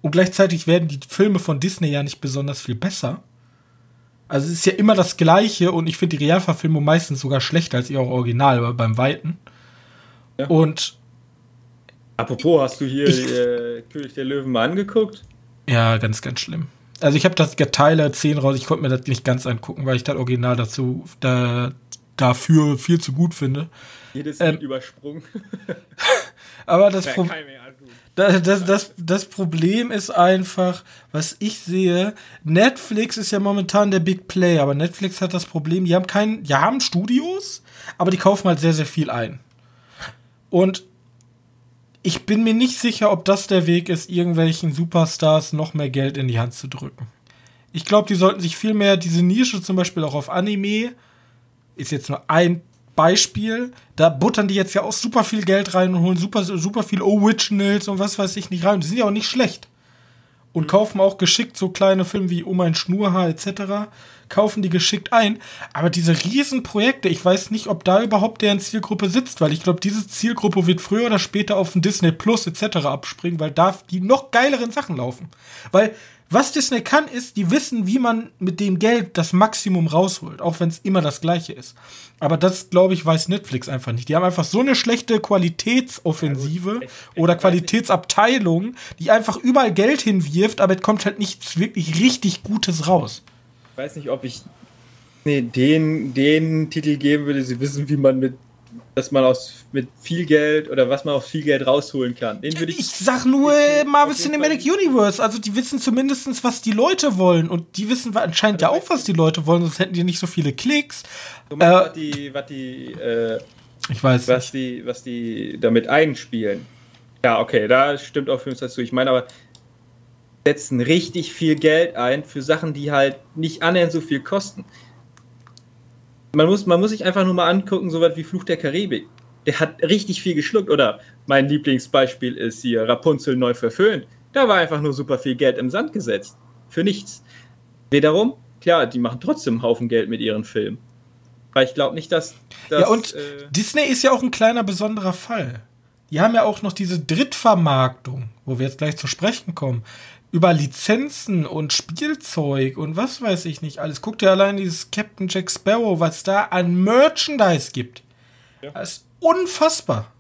A: Und gleichzeitig werden die Filme von Disney ja nicht besonders viel besser. Also es ist ja immer das Gleiche und ich finde die Realverfilmung meistens sogar schlechter als ihr Original beim Weiten. Ja. Und
B: Apropos, hast du hier ich, äh, König der Löwen mal angeguckt?
A: Ja, ganz, ganz schlimm. Also ich habe das Teile 10 raus, ich konnte mir das nicht ganz angucken, weil ich das Original dazu da, dafür viel zu gut finde.
B: Jedes ähm, übersprungen.
A: aber das Problem das, das, das, das Problem ist einfach, was ich sehe, Netflix ist ja momentan der Big Player, aber Netflix hat das Problem, die haben keinen, die haben Studios, aber die kaufen halt sehr, sehr viel ein. Und ich bin mir nicht sicher, ob das der Weg ist, irgendwelchen Superstars noch mehr Geld in die Hand zu drücken. Ich glaube, die sollten sich viel mehr diese Nische zum Beispiel auch auf Anime, ist jetzt nur ein Beispiel, da buttern die jetzt ja auch super viel Geld rein und holen super, super viel Originals und was weiß ich nicht rein. Die sind ja auch nicht schlecht. Und mhm. kaufen auch geschickt so kleine Filme wie Um ein Schnurhaar etc. Kaufen die geschickt ein. Aber diese Riesenprojekte, ich weiß nicht, ob da überhaupt deren Zielgruppe sitzt, weil ich glaube, diese Zielgruppe wird früher oder später auf ein Disney Plus etc. abspringen, weil da die noch geileren Sachen laufen. Weil was Disney kann, ist, die wissen, wie man mit dem Geld das Maximum rausholt, auch wenn es immer das gleiche ist. Aber das, glaube ich, weiß Netflix einfach nicht. Die haben einfach so eine schlechte Qualitätsoffensive ja, oder Qualitätsabteilung, die einfach überall Geld hinwirft, aber es kommt halt nichts wirklich richtig Gutes raus.
B: Ich weiß nicht, ob ich nee, den, den Titel geben würde, sie wissen, wie man mit dass man aus mit viel Geld oder was man aus viel Geld rausholen kann. Den würde ich,
A: ich sag nur Marvel Cinematic Universe. Also die wissen zumindest, was die Leute wollen. Und die wissen anscheinend ja auch, was die Leute wollen, sonst hätten die nicht so viele Klicks.
B: Meinst, äh, was die, was die, äh,
A: ich weiß
B: was nicht. die, was die damit einspielen. Ja, okay, da stimmt auch für uns dazu. Ich meine aber, setzen richtig viel Geld ein für Sachen, die halt nicht annähernd so viel kosten man muss, man muss sich einfach nur mal angucken, so was wie Fluch der Karibik. Der hat richtig viel geschluckt. Oder mein Lieblingsbeispiel ist hier Rapunzel neu verföhnt. Da war einfach nur super viel Geld im Sand gesetzt. Für nichts. Wiederum, klar, die machen trotzdem einen Haufen Geld mit ihren Filmen. Weil ich glaube nicht, dass, dass.
A: Ja, und äh, Disney ist ja auch ein kleiner besonderer Fall. Die haben ja auch noch diese Drittvermarktung, wo wir jetzt gleich zu sprechen kommen über Lizenzen und Spielzeug und was weiß ich nicht alles. Guck dir allein dieses Captain Jack Sparrow, was da an Merchandise gibt. Ja. Das ist unfassbar.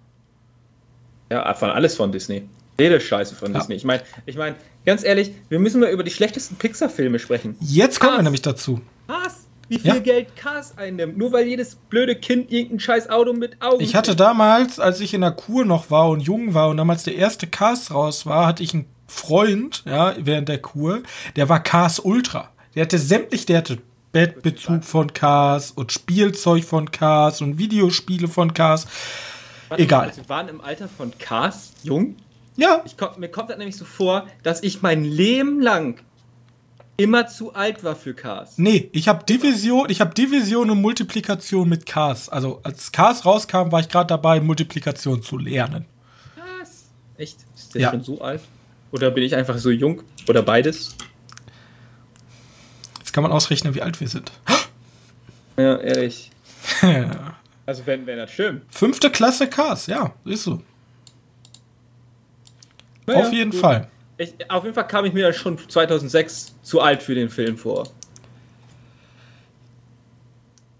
B: Ja, von alles von Disney. Jede Scheiße von ja. Disney. Ich meine, ich meine, ganz ehrlich, wir müssen mal über die schlechtesten Pixar-Filme sprechen.
A: Jetzt kommen wir nämlich dazu.
B: Was? Wie viel
A: Ja.
B: Geld Cars einnimmt, nur weil jedes blöde Kind irgendein scheiß Auto mit Augen.
A: Ich hatte damals, als ich in der Kur noch war und jung war und damals der erste Cars raus war, hatte ich einen Freund, ja, während der Kur, der war Cars Ultra. Der hatte sämtlich, der hatte Bettbezug von Cars und Spielzeug von Cars und Videospiele von Cars.
B: Warte,
A: egal.
B: also Wir waren im Alter von Cars jung.
A: Ja,
B: Ich mir kommt das nämlich so vor, dass ich mein Leben lang immer zu alt war für Cars.
A: nee, ich habe Division, ich habe Division und Multiplikation mit Cars. Also als Cars rauskam, war ich gerade dabei, Multiplikation zu lernen.
B: Was? Echt? Ist der
A: Ja.
B: schon so alt? Oder bin ich einfach so jung? Oder beides?
A: Jetzt kann man ausrechnen, wie alt wir sind.
B: Ja, ehrlich. Also wenn, wenn das stimmt.
A: Fünfte Klasse Cars, ja, ist so.
B: Naja,
A: Auf jeden
B: gut.
A: Fall.
B: Ich, auf jeden Fall kam ich mir ja schon 2006 zu alt für den Film vor.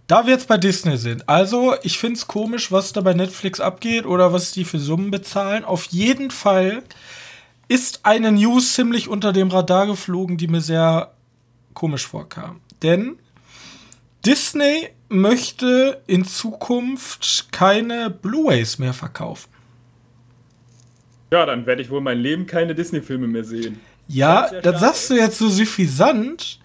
A: Da wir jetzt bei Disney sind, also ich finde es komisch, was da bei Netflix abgeht oder was die für Summen bezahlen. Auf jeden Fall ist eine News ziemlich unter dem Radar geflogen, die mir sehr komisch vorkam. Denn Disney möchte in Zukunft keine Blu-rays mehr verkaufen.
B: Ja, dann werde ich wohl mein Leben keine Disney-Filme mehr sehen.
A: Ja,
B: Das
A: das sagst du jetzt so suffisant,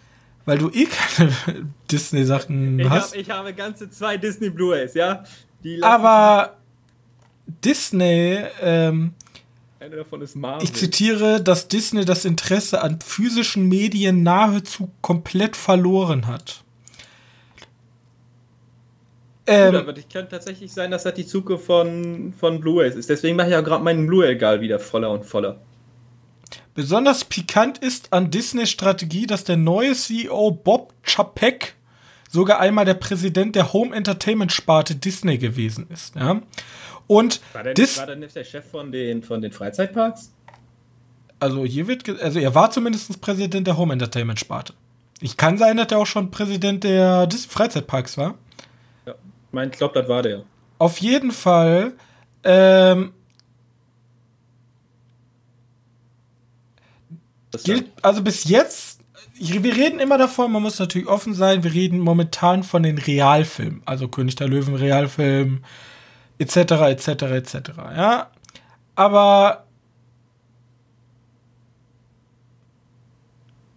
A: weil du eh keine Disney-Sachen hast.
B: hab, ich habe ganze zwei Disney Blu-rays, ja?
A: Aber Disney, ähm,
B: Eine davon ist Marvel.
A: ich zitiere, dass Disney das Interesse an physischen Medien nahezu komplett verloren hat. Ähm,
B: aber das kann tatsächlich sein, dass das die Zukunft von, von Blu-rays ist. Deswegen mache ich ja gerade meinen Blu-ray-Egal wieder voller und voller.
A: besonders pikant ist an Disneys Strategie, dass der neue CEO Bob Chapek sogar einmal der Präsident der Home Entertainment Sparte Disney gewesen ist. Ja? Und
B: War der, war der nicht der Chef von den, von den Freizeitparks?
A: also hier wird, also er war zumindest Präsident der Home Entertainment Sparte. Ich kann sein, dass er auch schon Präsident der Dis Freizeitparks war.
B: Ja. Ich mein, ich glaube, das war der.
A: Auf jeden Fall, ähm, gilt, also bis jetzt, wir reden immer davon, man muss natürlich offen sein, wir reden momentan von den Realfilmen, also König der Löwen Realfilm, etc., etc., etc., ja. Aber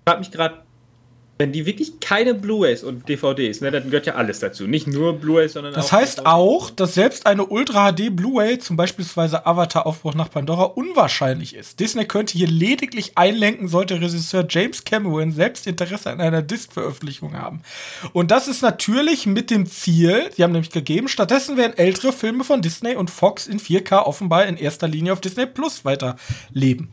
B: Ich frage mich gerade, wenn die wirklich keine Blu-rays und DVDs, ne, dann gehört ja alles dazu. Nicht nur Blu-rays, sondern
A: das
B: auch.
A: heißt
B: DVDs.
A: auch, dass selbst eine Ultra HD Blu-ray, zum beispielsweise Avatar Aufbruch nach Pandora, unwahrscheinlich ist. Disney könnte hier lediglich einlenken, sollte Regisseur James Cameron selbst Interesse an einer Disc-Veröffentlichung haben. Und das ist natürlich mit dem Ziel, die haben nämlich gegeben, stattdessen werden ältere Filme von Disney und Fox in 4K offenbar in erster Linie auf Disney Plus weiterleben.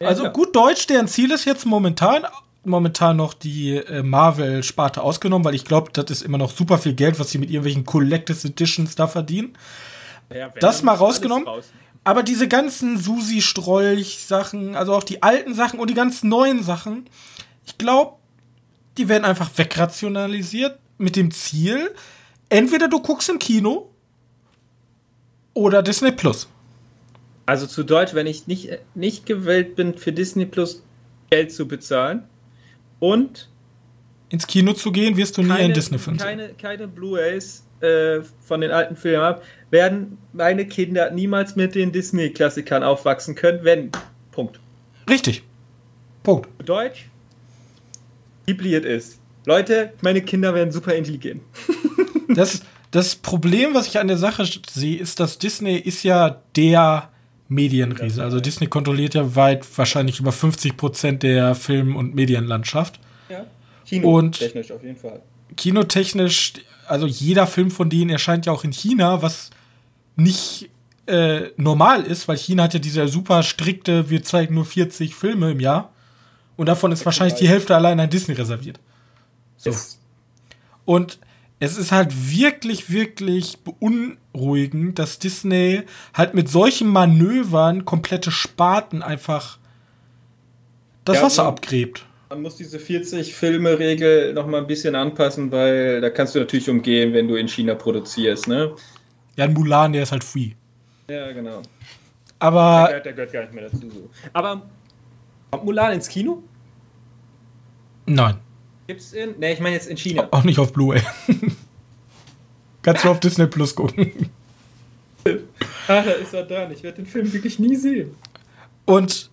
A: Also gut Deutsch, deren Ziel ist jetzt momentan momentan noch die äh, Marvel-Sparte ausgenommen, weil ich glaube, das ist immer noch super viel Geld, was sie mit irgendwelchen Collectors Editions da verdienen.
B: Ja,
A: das mal rausgenommen. Aber diese ganzen Susi-Strolch-Sachen, also auch die alten Sachen und die ganz neuen Sachen, ich glaube, die werden einfach wegrationalisiert mit dem Ziel, entweder du guckst im Kino oder Disney Plus.
B: Also zu Deutsch, wenn ich nicht, nicht gewillt bin, für Disney Plus Geld zu bezahlen und
A: Ins Kino zu gehen, wirst du nie
B: keine,
A: einen Disney-Film sehen.
B: keine, keine Blu-rays äh, von den alten Filmen habe, werden meine Kinder niemals mit den Disney-Klassikern aufwachsen können, wenn. Punkt.
A: Richtig. Punkt.
B: Deutsch, it ist. Leute, meine Kinder werden super intelligent.
A: Das, das Problem, was ich an der Sache sehe, ist, dass Disney ist ja der Medienriese. Also Disney kontrolliert ja weit wahrscheinlich über 50 Prozent der Film- und Medienlandschaft.
B: Ja.
A: Und-
B: technisch auf jeden Fall.
A: Kinotechnisch, also jeder Film von denen erscheint ja auch in China, was nicht äh, normal ist, weil China hat ja diese super strikte, wir zeigen nur 40 Filme im Jahr. Und davon ist wahrscheinlich die Hälfte allein an Disney reserviert. So. Und es ist halt wirklich, wirklich beunruhigend, dass Disney halt mit solchen Manövern komplette Sparten einfach das
B: Ja,
A: Wasser abgräbt.
B: Man muss diese 40-Filme-Regel noch mal ein bisschen anpassen, weil da kannst du natürlich umgehen, wenn du in China produzierst, ne?
A: Ja, ein Mulan, der ist halt free.
B: Ja, genau.
A: Aber
B: Der, der gehört gar nicht mehr dazu. So. Aber Kommt Mulan ins Kino?
A: Nein.
B: Gibt's in. Ne, ich meine jetzt in China.
A: Auch nicht auf Blu-ray. Kannst du auf Disney Plus gucken.
B: Ah, da ist er dran. Ich werde den Film wirklich nie sehen.
A: Und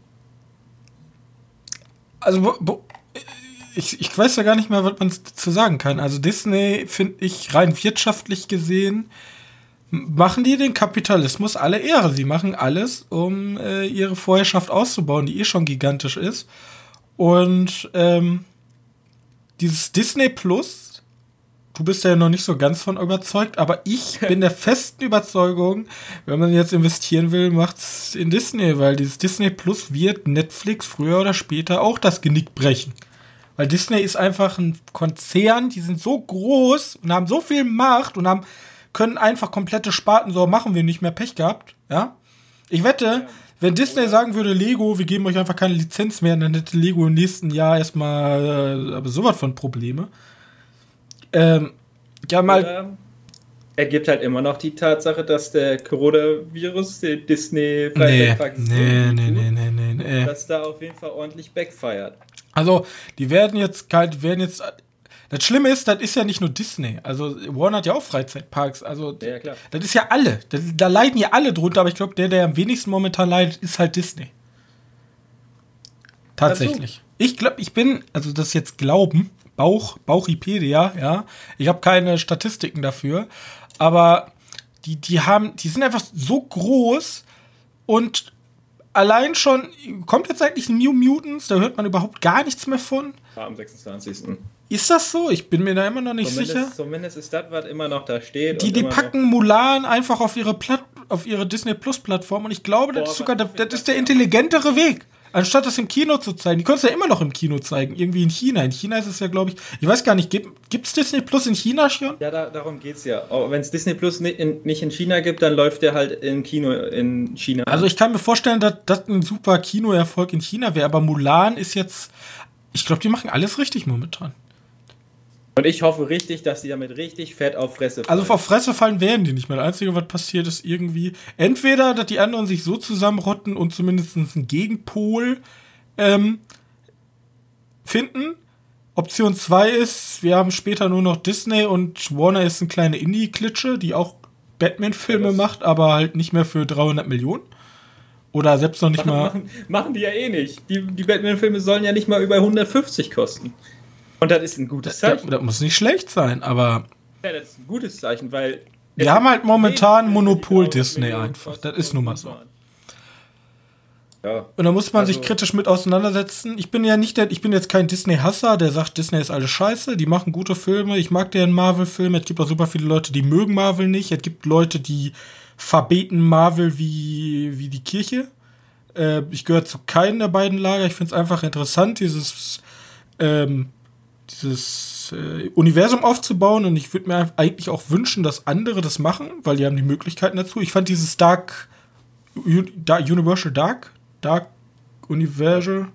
A: also wo, wo, ich, ich weiß ja gar nicht mehr, was man dazu sagen kann. Also Disney finde ich rein wirtschaftlich gesehen machen die den Kapitalismus alle Ehre. Sie machen alles, um äh, ihre Vorherrschaft auszubauen, die eh schon gigantisch ist. Und ähm, dieses Disney Plus, du bist ja noch nicht so ganz von überzeugt, aber ich bin der festen Überzeugung, wenn man jetzt investieren will, macht's in Disney, weil dieses Disney Plus wird Netflix früher oder später auch das Genick brechen. Weil Disney ist einfach ein Konzern, die sind so groß und haben so viel Macht und haben, können einfach komplette Sparten so machen wir nicht mehr Pech gehabt, ja. Ich wette, wenn Disney sagen würde, Lego, wir geben euch einfach keine Lizenz mehr, dann hätte Lego im nächsten Jahr erstmal äh, aber sowas von Probleme. Ähm, ja, mal. Oder
B: ergibt halt immer noch die Tatsache, dass der Coronavirus den Disney
A: nee, nee, nee, nee, nee, nee, nee.
B: dass da auf jeden Fall ordentlich backfeiert.
A: Also, die werden jetzt kalt, werden jetzt. Das Schlimme ist, das ist ja nicht nur Disney. Also, Warner hat ja auch Freizeitparks. Also,
B: ja, klar.
A: das ist ja alle. Da, da leiden ja alle drunter, aber ich glaube, der, der am wenigsten momentan leidet, ist halt Disney. Tatsächlich. Ich glaube, ich bin, also das jetzt Glauben, Bauch, Bauchipedia, ja. Ich habe keine Statistiken dafür, aber die, die haben, die sind einfach so groß und allein schon, kommt jetzt eigentlich New Mutants, da hört man überhaupt gar nichts mehr von.
B: am 26.
A: Ist das so? Ich bin mir da immer noch nicht
B: zumindest,
A: sicher.
B: Zumindest ist das, was immer noch da steht.
A: Die, die packen Mulan einfach auf ihre, Platt, auf ihre Disney Plus Plattform und ich glaube, Boah, das ist sogar das, das ist der intelligentere Weg. Anstatt das im Kino zu zeigen. Die können es ja immer noch im Kino zeigen. Irgendwie in China. In China ist es ja, glaube ich, ich weiß gar nicht, gibt es Disney Plus in China schon?
B: Ja, da, darum es ja. Wenn es Disney Plus nicht in, nicht in, China gibt, dann läuft der halt im Kino in China.
A: Also ich kann mir vorstellen, dass das ein super Kinoerfolg in China wäre. Aber Mulan ist jetzt, ich glaube, die machen alles richtig momentan.
B: Und ich hoffe richtig, dass die damit richtig fett auf Fresse
A: fallen. Also auf Fresse fallen werden die nicht mehr. Das Einzige, was passiert, ist irgendwie entweder, dass die anderen sich so zusammenrotten und zumindest einen Gegenpol ähm, finden. Option 2 ist, wir haben später nur noch Disney und Warner ist eine kleine Indie-Klitsche, die auch Batman-Filme ja, macht, aber halt nicht mehr für 300 Millionen. Oder selbst noch nicht
B: machen,
A: mal.
B: Machen, machen, die ja eh nicht. Die, die Batman-Filme sollen ja nicht mal über 150 kosten. Und das ist ein gutes Zeichen.
A: Das, das muss nicht schlecht sein, aber.
B: Ja, das ist ein gutes Zeichen, weil.
A: Wir haben halt momentan Monopol Disney einfach. Das ist nun mal so. Ja. Und da muss man also, sich kritisch mit auseinandersetzen. Ich bin ja nicht der, ich bin jetzt kein Disney-Hasser, der sagt, Disney ist alles scheiße, die machen gute Filme, ich mag deren Marvel-Filme. Es gibt auch super viele Leute, die mögen Marvel nicht. Es gibt Leute, die verbeten Marvel wie, wie die Kirche. Äh, ich gehöre zu keinem der beiden Lager. Ich finde es einfach interessant, dieses ähm, dieses äh, Universum aufzubauen und ich würde mir eigentlich auch wünschen, dass andere das machen, weil die haben die Möglichkeiten dazu. Ich fand dieses Dark, Dark Universal Dark, Dark Universal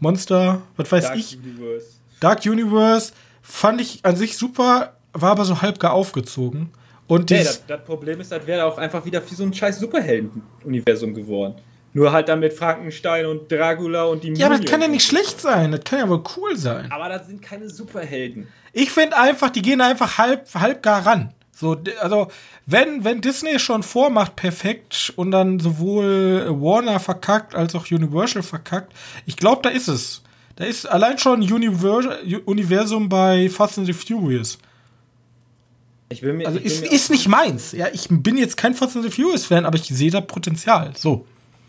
A: Monster, was weiß Dark ich. Universe. Dark Universe fand ich an sich super, war aber so halb gar aufgezogen. Und
B: nee, das, das Problem ist, das wäre auch einfach wieder wie so ein scheiß Superhelden-Universum geworden. Nur halt dann mit Frankenstein und Dracula und die
A: Ja, aber das kann ja nicht schlecht sein. Das kann ja wohl cool sein.
B: Aber das sind keine Superhelden.
A: Ich finde einfach, die gehen einfach halb, halb gar ran. So, also, wenn, wenn Disney schon vormacht, perfekt und dann sowohl Warner verkackt als auch Universal verkackt, ich glaube, da ist es. Da ist allein schon Univers Universum bei Fast and the Furious.
B: Ich bin mir,
A: also, ist, ist nicht meins. Ja, ich bin jetzt kein Fast and the Furious Fan, aber ich sehe da Potenzial. So.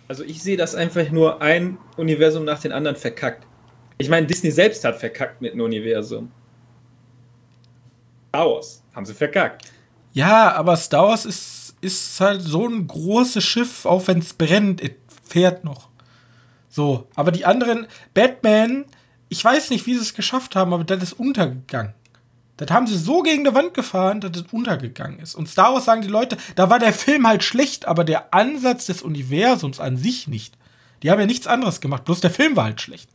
B: Also ich sehe das einfach nur ein Universum nach dem anderen verkackt. Ich meine, Disney selbst hat verkackt mit einem Universum. Star Wars haben sie verkackt.
A: Ja, aber Star Wars ist, ist halt so ein großes Schiff, auch wenn es brennt, fährt noch. So, aber die anderen, Batman, ich weiß nicht, wie sie es geschafft haben, aber das ist untergegangen. Das haben sie so gegen die Wand gefahren, dass es untergegangen ist. Und Star Wars sagen die Leute, da war der Film halt schlecht, aber der Ansatz des Universums an sich nicht. Die haben ja nichts anderes gemacht, bloß der Film war halt schlecht.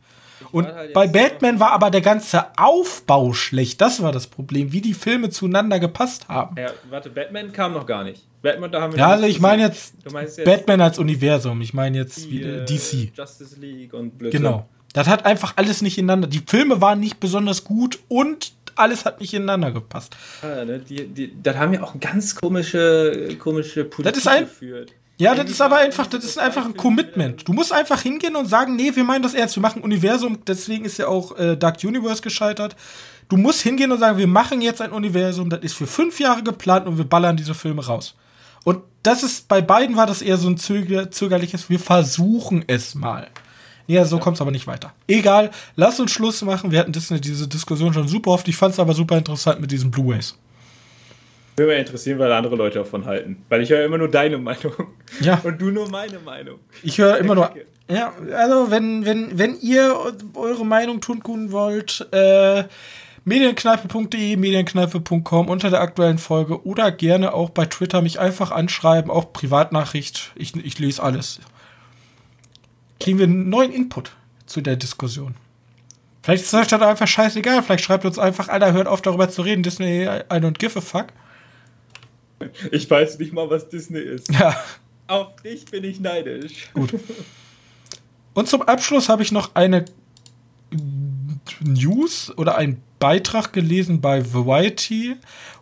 A: Und halt bei Batman war aber der ganze Aufbau schlecht. Das war das Problem, wie die Filme zueinander gepasst haben.
B: Ja, warte, Batman kam noch gar nicht. Batman,
A: da haben wir ja, also ich meine jetzt, jetzt, Batman als Universum. Ich meine jetzt
B: die,
A: wie, äh, DC.
B: Justice League und Blödsinn.
A: Genau. Das hat einfach alles nicht ineinander. Die Filme waren nicht besonders gut und alles hat nicht ineinander gepasst.
B: Ja, ne, die, die, das haben ja auch ganz komische, komische
A: Politik das ist ein, geführt. Ja, das ist aber einfach, das ist einfach ein Commitment. Du musst einfach hingehen und sagen, nee, wir meinen das ernst, wir machen Universum, deswegen ist ja auch äh, Dark Universe gescheitert. Du musst hingehen und sagen, wir machen jetzt ein Universum, das ist für fünf Jahre geplant und wir ballern diese Filme raus. Und das ist, bei beiden war das eher so ein zöger, zögerliches, wir versuchen es mal. Ja, so ja. kommt es aber nicht weiter. Egal, lass uns Schluss machen. Wir hatten Disney diese Diskussion schon super oft. Ich fand es aber super interessant mit diesen Blu-Rays.
B: Würde mich interessieren, weil andere Leute davon halten. Weil ich höre immer nur deine Meinung. Ja. Und du nur meine Meinung.
A: Ich höre immer nur. Ja, also wenn, wenn, wenn ihr eure Meinung tun wollt, äh, medienkneipe.de, medienkneipe.com unter der aktuellen Folge oder gerne auch bei Twitter mich einfach anschreiben, auch Privatnachricht. Ich, ich lese alles kriegen wir einen neuen Input zu der Diskussion. Vielleicht ist euch das einfach scheißegal. Vielleicht schreibt uns einfach, Alter, hört auf darüber zu reden. Disney, I don't give a fuck.
B: Ich weiß nicht mal, was Disney ist. Ja. Auf dich bin ich neidisch. Gut.
A: Und zum Abschluss habe ich noch eine News oder einen Beitrag gelesen bei Variety.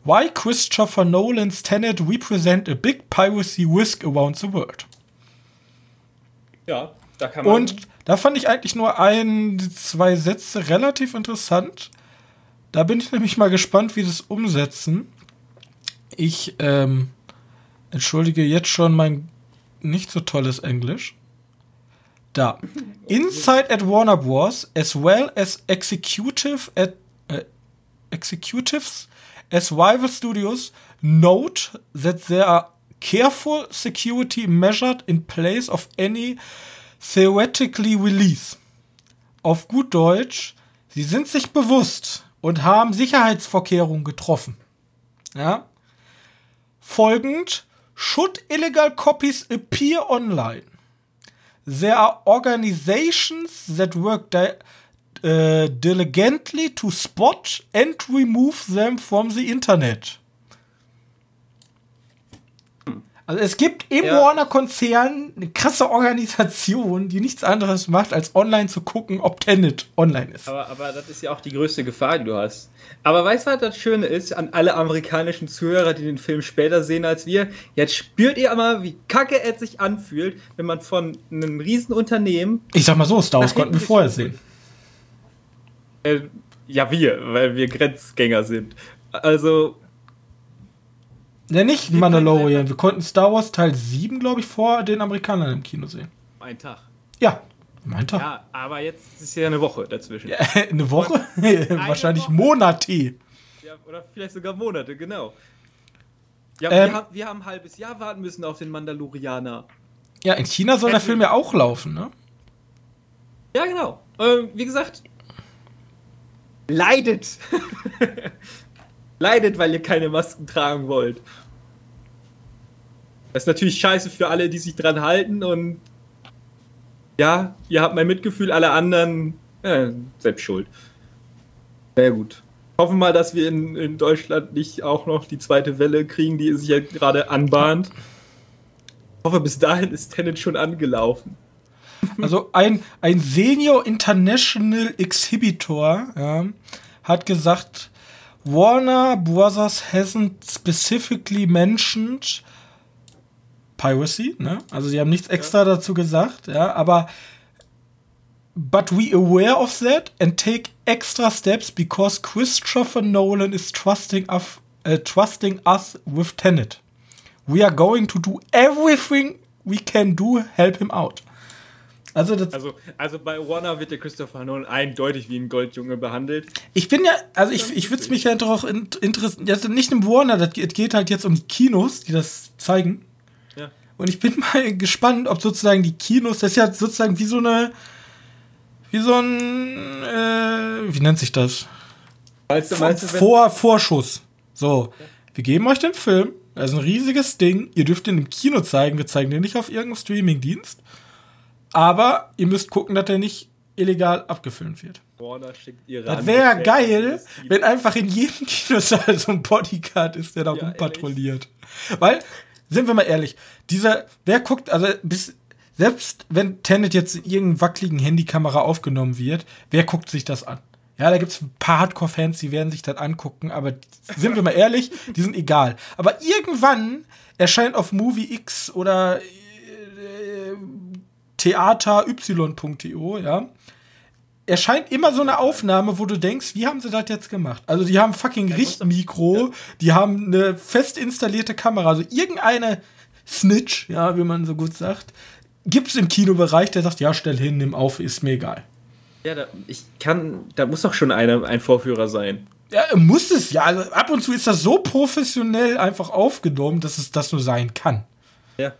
A: Why Christopher Nolan's Tenet represent a big piracy risk around the world. Ja, da kann man. Und da fand ich eigentlich nur ein, zwei Sätze relativ interessant. Da bin ich nämlich mal gespannt, wie sie es umsetzen. Ich ähm, entschuldige jetzt schon mein nicht so tolles Englisch. Da. Inside at Warner Bros. as well as executive at, äh, executives as rival studios note that there are careful security measured in place of any theoretically release. Auf gut Deutsch, sie sind sich bewusst und haben Sicherheitsvorkehrungen getroffen. Ja? Folgend, should illegal copies appear online, there are organizations that work di uh, diligently to spot and remove them from the internet. Also es gibt im ja. Warner-Konzern eine krasse Organisation, die nichts anderes macht, als online zu gucken, ob Tenet online ist.
B: Aber, aber das ist ja auch die größte Gefahr, die du hast. Aber weißt du, was das Schöne ist an alle amerikanischen Zuhörer, die den Film später sehen als wir? Jetzt spürt ihr mal, wie kacke es sich anfühlt, wenn man von einem riesen Unternehmen...
A: Ich sag mal so, Star Wars konnten wir vorher sehen.
B: Äh, ja, wir, weil wir Grenzgänger sind. Also,
A: Ne, nicht Wie Mandalorian. Wir konnten Star Wars Teil 7, glaube ich, vor den Amerikanern im Kino sehen.
B: Ein Tag.
A: Ja, ein Tag.
B: Ja, aber jetzt ist ja eine Woche dazwischen. Ja,
A: eine Woche? Wahrscheinlich Woche. Monate.
B: Ja, oder vielleicht sogar Monate, genau. Ja, ähm, wir, haben, wir haben ein halbes Jahr warten müssen auf den Mandalorianer.
A: Ja, in China soll der Film ja auch laufen, ne?
B: Ja, genau. Ähm, wie gesagt, leidet. leidet, weil ihr keine Masken tragen wollt. Das ist natürlich scheiße für alle, die sich dran halten und ja, ihr habt mein Mitgefühl, alle anderen äh, selbst schuld. Sehr gut. Hoffen mal, dass wir in, in Deutschland nicht auch noch die zweite Welle kriegen, die sich ja gerade anbahnt. Ich hoffe, bis dahin ist Tenet schon angelaufen.
A: Also ein, ein Senior International Exhibitor ja, hat gesagt, Warner Brothers hasn't specifically mentioned Piracy, ne? Also sie haben nichts extra ja. dazu gesagt, ja, aber but we aware of that and take extra steps because Christopher Nolan is trusting us, uh, trusting us with Tenet. We are going to do everything we can do help him out.
B: Also, also, also bei Warner wird der Christopher Nolan eindeutig wie ein Goldjunge behandelt.
A: Ich bin ja, also ich, ich würde es mich ja doch interessieren, also nicht im Warner, das geht halt jetzt um Kinos, die das zeigen. Ja. Und ich bin mal gespannt, ob sozusagen die Kinos, das ist ja sozusagen wie so eine, wie so ein, äh, wie nennt sich das? Meinst du, meinst du, Vor, Vorschuss. So, wir geben euch den Film, das ist ein riesiges Ding, ihr dürft ihn im Kino zeigen, wir zeigen den nicht auf irgendeinem Streamingdienst. Aber ihr müsst gucken, dass der nicht illegal abgefilmt wird. das wäre geil, wenn einfach in jedem Kinosaal so ein Bodyguard ist, der da ja, rumpatrouilliert. Weil, sind wir mal ehrlich, dieser, wer guckt, also bis, selbst wenn Tenet jetzt in irgendeiner wackeligen Handykamera aufgenommen wird, wer guckt sich das an? Ja, da gibt es ein paar Hardcore-Fans, die werden sich das angucken, aber sind wir mal ehrlich, die sind egal. Aber irgendwann erscheint auf Movie X oder äh, theatery.io, ja, erscheint immer so eine Aufnahme, wo du denkst, wie haben sie das jetzt gemacht? Also die haben fucking Richtmikro, die haben eine fest installierte Kamera, also irgendeine Snitch, ja, wie man so gut sagt, gibt es im Kinobereich, der sagt, ja, stell hin, nimm auf, ist mir egal.
B: Ja, da, ich kann, da muss doch schon einer, ein Vorführer sein.
A: Ja, muss es ja. Also ab und zu ist das so professionell einfach aufgenommen, dass es das nur sein kann.
B: Ja.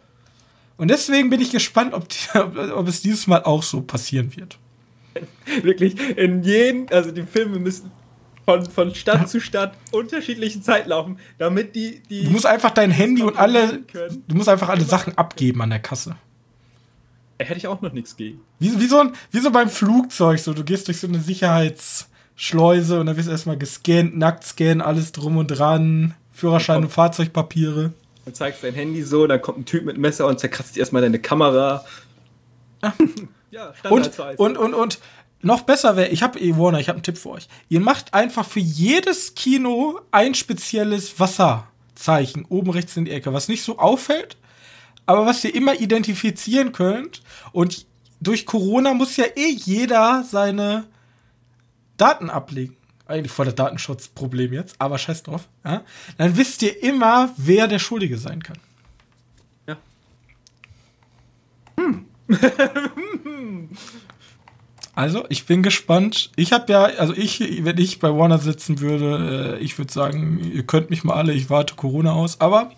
A: Und deswegen bin ich gespannt, ob, die, ob es dieses Mal auch so passieren wird.
B: Wirklich, in jedem, also die Filme müssen von, von Stadt zu Stadt unterschiedlichen Zeit laufen, damit die. die
A: du musst einfach dein Handy und alle. Du musst einfach alle Sachen abgeben an der Kasse.
B: Hätte ich auch noch nichts gegen.
A: Wie, wie, so ein, wie so beim Flugzeug, so du gehst durch so eine Sicherheitsschleuse und dann wirst erstmal gescannt, nackt scannen, alles drum und dran, Führerschein und Fahrzeugpapiere.
B: Dann zeigst dein Handy so, dann kommt ein Typ mit Messer und zerkratzt erstmal deine Kamera.
A: Ja, ja und, und, und, und noch besser wäre, ich habe eh Warner, ich habe einen Tipp für euch. Ihr macht einfach für jedes Kino ein spezielles Wasserzeichen oben rechts in die Ecke, was nicht so auffällt, aber was ihr immer identifizieren könnt. Und durch Corona muss ja eh jeder seine Daten ablegen. Eigentlich voll das Datenschutzproblem jetzt, aber scheiß drauf. Ja? Dann wisst ihr immer, wer der Schuldige sein kann.
B: Ja. Hm.
A: also, ich bin gespannt. Ich habe ja, also ich, wenn ich bei Warner sitzen würde, äh, ich würde sagen, ihr könnt mich mal alle, ich warte Corona aus, aber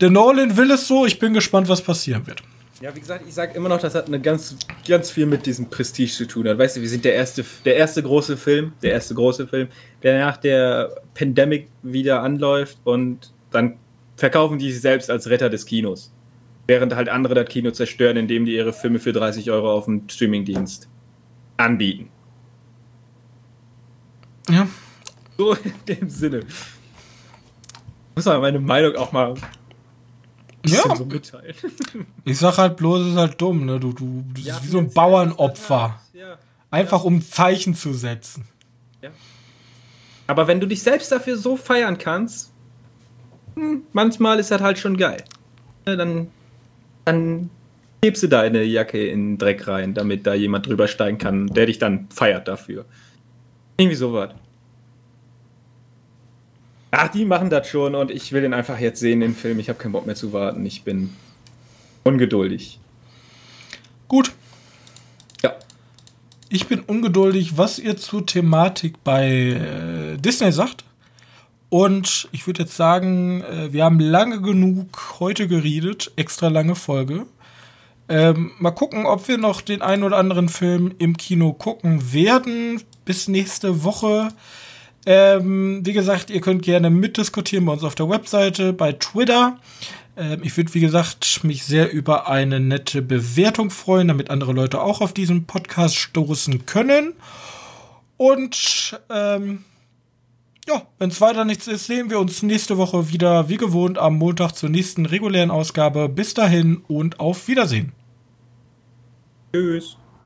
A: der Nolan will es so, ich bin gespannt, was passieren wird.
B: Ja, wie gesagt, ich sage immer noch, das hat eine ganz, ganz viel mit diesem Prestige zu tun. Weißt du, wir sind der erste, der erste große Film, der erste große Film, der nach der Pandemic wieder anläuft und dann verkaufen die sich selbst als Retter des Kinos. Während halt andere das Kino zerstören, indem die ihre Filme für 30 Euro auf dem Streamingdienst anbieten.
A: Ja.
B: So in dem Sinne. Ich muss aber meine Meinung auch mal
A: ja. so. Ich sag halt bloß, es ist halt dumm, ne? Du, du, du ja, bist wie so ein Bauernopfer. Ja. Einfach um Zeichen zu setzen.
B: Ja. Aber wenn du dich selbst dafür so feiern kannst, hm, manchmal ist das halt schon geil. Dann, dann hebst du deine Jacke in den Dreck rein, damit da jemand drüber steigen kann, der dich dann feiert dafür. Irgendwie sowas. Ach, die machen das schon und ich will den einfach jetzt sehen, den Film. Ich habe keinen Bock mehr zu warten. Ich bin ungeduldig.
A: Gut.
B: Ja.
A: Ich bin ungeduldig, was ihr zur Thematik bei äh, Disney sagt. Und ich würde jetzt sagen, äh, wir haben lange genug heute geredet, extra lange Folge. Ähm, mal gucken, ob wir noch den einen oder anderen Film im Kino gucken werden. Bis nächste Woche. Ähm, wie gesagt, ihr könnt gerne mitdiskutieren bei uns auf der Webseite, bei Twitter. Ähm, ich würde, wie gesagt, mich sehr über eine nette Bewertung freuen, damit andere Leute auch auf diesen Podcast stoßen können. Und ähm, ja, wenn es weiter nichts ist, sehen wir uns nächste Woche wieder wie gewohnt am Montag zur nächsten regulären Ausgabe. Bis dahin und auf Wiedersehen.
B: Tschüss.